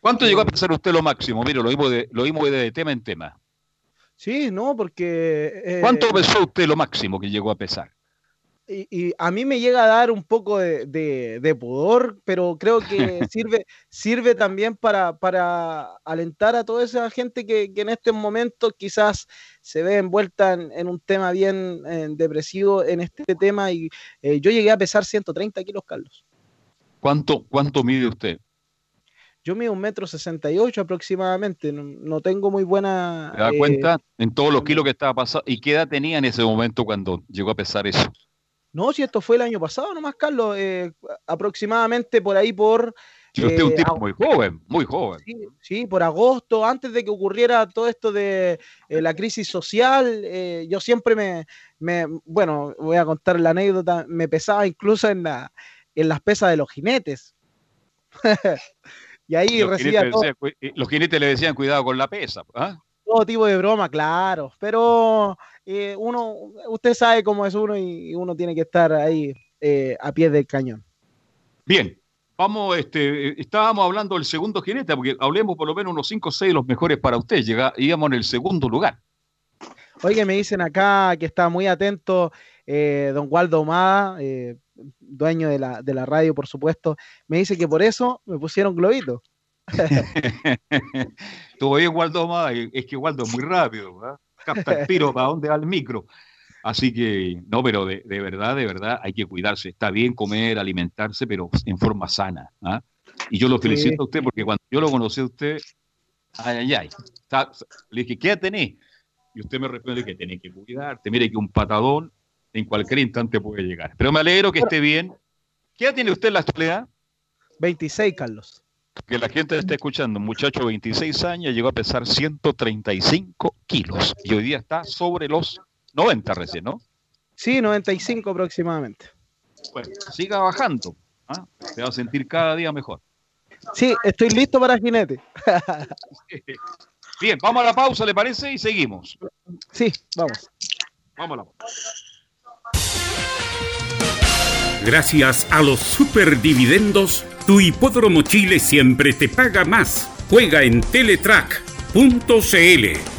¿Cuánto llegó a pensar usted lo máximo? Mire, lo vimos de, lo de tema en tema. Sí, no, porque... Eh, ¿Cuánto pesó usted lo máximo que llegó a pesar? Y, a mí me llega a dar un poco de, pudor, pero creo que *laughs* sirve, sirve también para, para, alentar a toda esa gente que, en este momento quizás se ve envuelta en, un tema bien eh, depresivo en este tema. Y eh, yo llegué a pesar 130 kilos, Carlos. ¿Cuánto, cuánto mide usted? Yo mido un metro sesenta y ocho aproximadamente, no, tengo muy buena... ¿Te da cuenta eh, en todos los kilos que estaba pasando? ¿Y qué edad tenía en ese momento cuando llegó a pesar eso? No, si esto fue el año pasado nomás, Carlos, eh, aproximadamente por ahí por... Sí, usted es un eh, tipo muy joven, muy joven. Sí, por agosto, antes de que ocurriera todo esto de eh, la crisis social, yo siempre me, me, bueno, voy a contar la anécdota, me pesaba incluso en, la, en las pesas de los jinetes. *laughs* y ahí recibía... los jinetes le decían cuidado con la pesa. ¿ah? Todo tipo de broma, claro, pero eh, uno, usted sabe cómo es uno y uno tiene que estar ahí eh, a pie del cañón. Bien, vamos, este, estábamos hablando del segundo jinete, porque hablemos por lo menos unos 5 o 6 los mejores para usted, Llega, íbamos en el segundo lugar. Oye, me dicen acá que está muy atento eh, don Waldo Omada, dueño de la, de la radio, por supuesto. Me dice que por eso me pusieron globito. *laughs* Estuvo bien Waldo Omada, es que Waldo es muy rápido, ¿verdad? Capta el tiro para dónde va el micro. Así que, no, pero de, verdad, de verdad, hay que cuidarse. Está bien comer, alimentarse, pero en forma sana. ¿ah? Y yo lo felicito a usted porque cuando yo lo conocí a usted, ay, ay, ay, le dije, ¿qué tenés? Y usted me responde que tenés que cuidarte. Mire que un patadón en cualquier instante puede llegar. Pero me alegro que esté bien. ¿Qué edad tiene usted en la actualidad? 26, Carlos que la gente esté escuchando, un muchacho de 26 años llegó a pesar 135 kilos y hoy día está sobre los 90 recién, ¿no? Sí, 95 aproximadamente. Bueno, siga bajando, ¿ah? te va a sentir cada día mejor. Sí, estoy listo para jinete. *laughs* Bien, vamos a la pausa, ¿le parece? Y seguimos. Sí, vamos. Vamos a la pausa. Gracias a los superdividendos, tu hipódromo Chile siempre te paga más. Juega en teletrack.cl.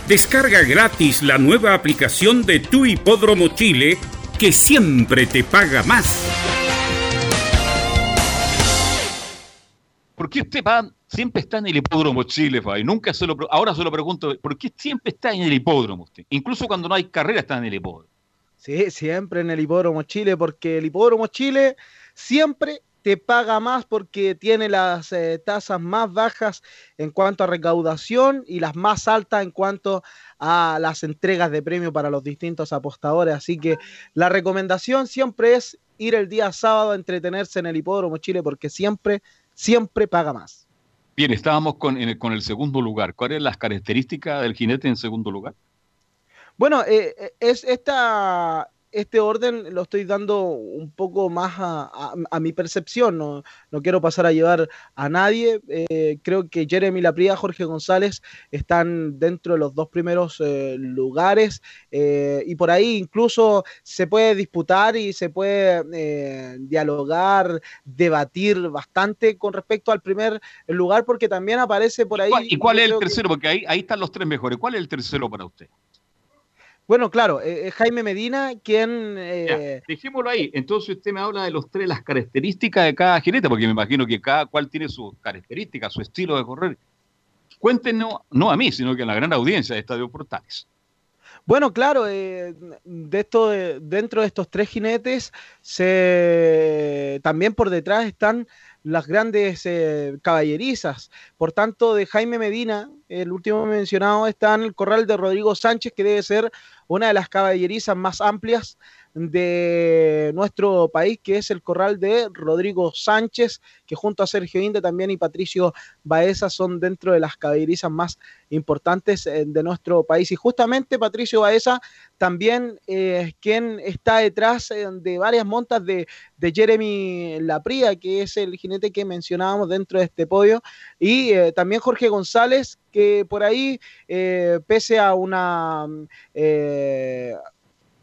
Descarga gratis la nueva aplicación de tu hipódromo Chile que siempre te paga más. ¿Por qué usted siempre está en el hipódromo Chile, Fabi? Nunca se lo ahora se lo pregunto, ¿por qué siempre está en el hipódromo usted? Incluso cuando no hay carrera está en el hipódromo. Sí, siempre en el Hipódromo Chile, porque el Hipódromo Chile siempre te paga más porque tiene las eh, tasas más bajas en cuanto a recaudación y las más altas en cuanto a las entregas de premio para los distintos apostadores. Así que la recomendación siempre es ir el día sábado a entretenerse en el Hipódromo Chile porque siempre, siempre paga más. Bien, estábamos con, en el, con el segundo lugar. ¿Cuáles son las características del jinete en segundo lugar? Bueno, eh, eh, es esta, este orden lo estoy dando un poco más a, a, mi percepción, no, no, quiero pasar a llevar a nadie. Eh, creo que Jeremy Lapría, Jorge González están dentro de los dos primeros eh, lugares eh, y por ahí incluso se puede disputar y se puede dialogar, debatir bastante con respecto al primer lugar porque también aparece por ahí. ¿Y cuál, y cuál es el tercero? Que... Porque ahí, ahí están los tres mejores. ¿Cuál es el tercero para usted? Bueno, claro, eh, Jaime Medina, quien... Eh... Ya, dejémoslo ahí. Entonces usted me habla de los tres, las características de cada jinete, porque me imagino que cada cual tiene sus características, su estilo de correr. Cuéntenos, no a mí, sino que a la gran audiencia de Estadio Portales. Bueno, claro, eh, de esto, de, dentro de estos tres jinetes, se, también por detrás están las grandes eh, caballerizas. Por tanto, de Jaime Medina, el último mencionado, está en el corral de Rodrigo Sánchez, que debe ser una de las caballerizas más amplias de nuestro país, que es el corral de Rodrigo Sánchez, que junto a Sergio Inde también y Patricio Baeza son dentro de las caballerizas más importantes eh, de nuestro país. Y justamente Patricio Baeza también es eh, quien está detrás eh, de varias montas de, de, Jeremy Lapría, que es el jinete que mencionábamos dentro de este podio, y eh, también Jorge González, que por ahí, pese a una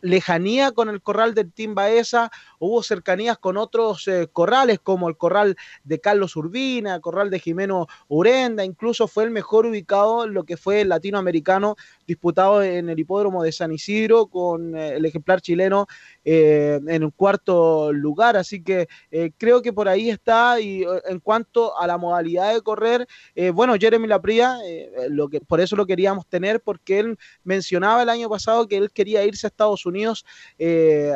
lejanía con el corral del Team Baeza, hubo cercanías con otros eh, corrales como el corral de Carlos Urbina, el corral de Jimeno Urenda, incluso fue el mejor ubicado en lo que fue el latinoamericano disputado en el hipódromo de San Isidro con eh, el ejemplar chileno eh, en un cuarto lugar, así que creo que por ahí está y en cuanto a la modalidad de correr, bueno, Jeremy Lapría, lo que, por eso lo queríamos tener porque él mencionaba el año pasado que él quería irse a Estados Unidos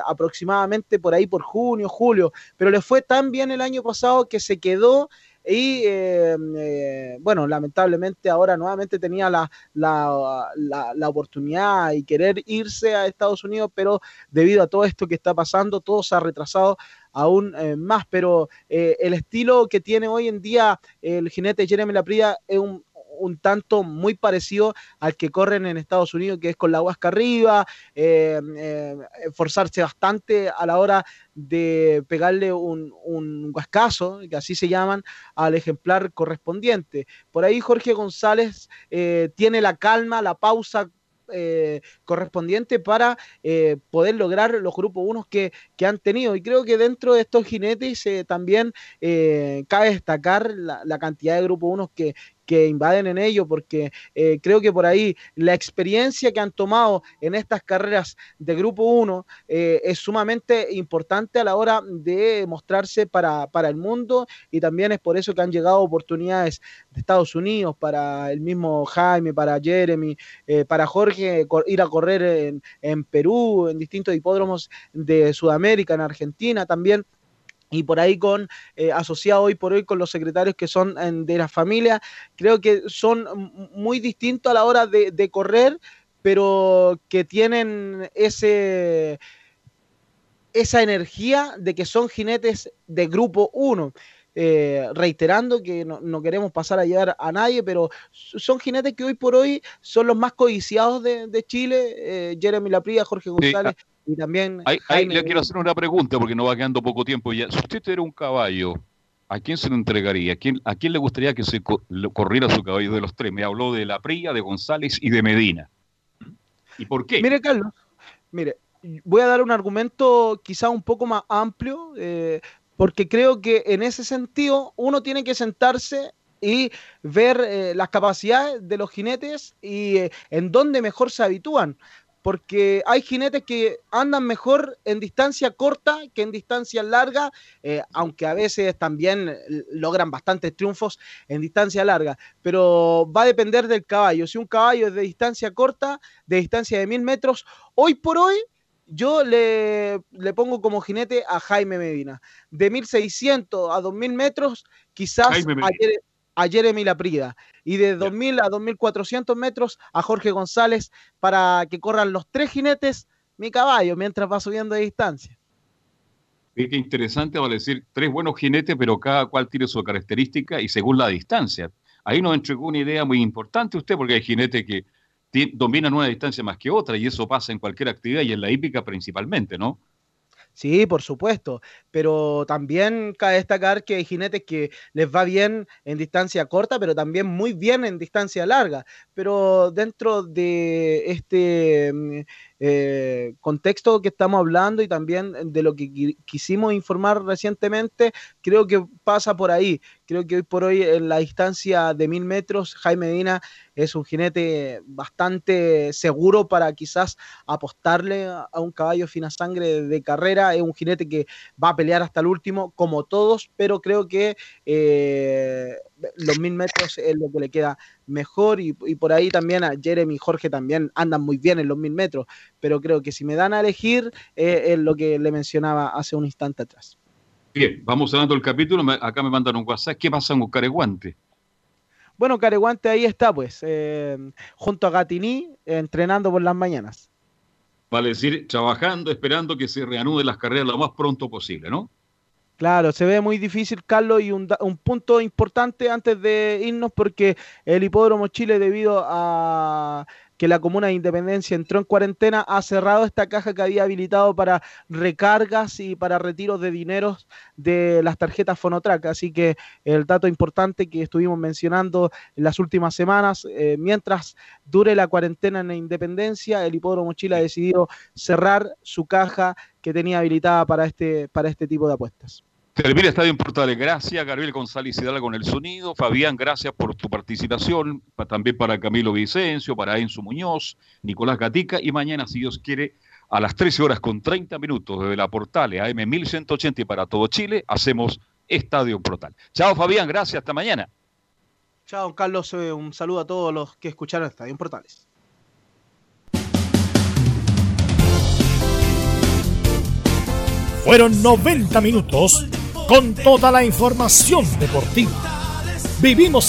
aproximadamente por ahí por junio, julio, pero le fue tan bien el año pasado que se quedó y eh, eh, bueno, lamentablemente ahora nuevamente tenía la, la, la, oportunidad y querer irse a Estados Unidos, pero debido a todo esto que está pasando, todo se ha retrasado aún eh, más, pero eh, el estilo que tiene hoy en día el jinete Jeremy Lapría es un, un tanto muy parecido al que corren en Estados Unidos, que es con la huasca arriba, eh, eh, forzarse bastante a la hora de pegarle un, un huascazo, que así se llaman, al ejemplar correspondiente. Por ahí Jorge González eh, tiene la calma, la pausa eh, correspondiente para poder lograr los grupos 1 que, que, han tenido. Y creo que dentro de estos jinetes también cabe destacar la, cantidad de grupos 1 que, que invaden en ello, porque eh, creo que por ahí la experiencia que han tomado en estas carreras de Grupo 1 eh, es sumamente importante a la hora de mostrarse para, para, el mundo y también es por eso que han llegado oportunidades de Estados Unidos para el mismo Jaime, para Jeremy, eh, para Jorge, ir a correr en, en Perú, en distintos hipódromos de Sudamérica, en Argentina también y por ahí con eh, asociado hoy por hoy con los secretarios que son en, de la familia, creo que son muy distintos a la hora de, de, correr, pero que tienen ese esa energía de que son jinetes de grupo 1. Eh, reiterando que no, no, queremos pasar a llevar a nadie, pero son jinetes que hoy por hoy son los más codiciados de, de Chile, eh, Jeremy Lapría, Jorge González. Sí y también ahí, ahí le quiero hacer una pregunta porque no va quedando poco tiempo ya. Si usted tuviera un caballo, ¿a quién se lo entregaría? ¿A quién, a quién le gustaría que se co corriera su caballo de los tres? Me habló de La Pría, de González y de Medina. ¿Y por qué? Mire, Carlos, mire, voy a dar un argumento quizá un poco más amplio, eh, porque creo que en ese sentido uno tiene que sentarse y ver eh, las capacidades de los jinetes y eh, en dónde mejor se habitúan porque hay jinetes que andan mejor en distancia corta que en distancia larga, eh, aunque a veces también logran bastantes triunfos en distancia larga, pero va a depender del caballo. Si un caballo es de distancia corta, de distancia de mil metros, hoy por hoy yo le, le, pongo como jinete a Jaime Medina. De 1600 a 2000 metros, quizás a, Jeremy Laprida. Y de 2000 a 2400 metros, a Jorge González para que corran los tres jinetes mi caballo mientras va subiendo de distancia. Qué interesante, vale decir, tres buenos jinetes, pero cada cual tiene su característica y según la distancia. Ahí nos entregó una idea muy importante usted, porque hay jinetes que dominan una distancia más que otra y eso pasa en cualquier actividad y en la hípica principalmente, ¿no? Sí, por supuesto, pero también cabe destacar que hay jinetes que les va bien en distancia corta, pero también muy bien en distancia larga. Pero dentro de este mm, eh, contexto que estamos hablando y también de lo que quisimos informar recientemente, creo que pasa por ahí. Creo que hoy por hoy en la distancia de mil metros, Jaime Medina es un jinete bastante seguro para quizás apostarle a un caballo fina sangre de carrera. Es un jinete que va a pelear hasta el último, como todos, pero creo que eh, los mil metros es lo que le queda mejor y, por ahí también a Jeremy y Jorge también andan muy bien en los mil metros, pero creo que si me dan a elegir eh, es lo que le mencionaba hace un instante atrás. Bien, vamos cerrando el capítulo, acá me mandan un WhatsApp, ¿qué pasa con Careguante? Bueno, Careguante ahí está pues, eh, junto a Gatini, entrenando por las mañanas. Vale decir, trabajando, esperando que se reanuden las carreras lo más pronto posible, ¿no? Claro, se ve muy difícil, Carlos, y un, punto importante antes de irnos, porque el Hipódromo Chile, debido a que la Comuna de Independencia entró en cuarentena, ha cerrado esta caja que había habilitado para recargas y para retiros de dineros de las tarjetas Fonotrack. Así que el dato importante que estuvimos mencionando en las últimas semanas, eh, mientras dure la cuarentena en la Independencia, el Hipódromo Chile ha decidido cerrar su caja que tenía habilitada para este, para este tipo de apuestas. Termina Estadio en Portales. Gracias, Gabriel González Hidalgo con el sonido. Fabián, gracias por tu participación. También para Camilo Vicencio, para Enzo Muñoz, Nicolás Gatica. Y mañana, si Dios quiere, a las 13 horas con 30 minutos desde la Portales AM 1180 y para todo Chile, hacemos Estadio en Portal. Chao, Fabián. Gracias. Hasta mañana. Chao, Carlos. Eh, un saludo a todos los que escucharon Estadio en Portales. Fueron 90 minutos con toda la información deportiva. Vivimos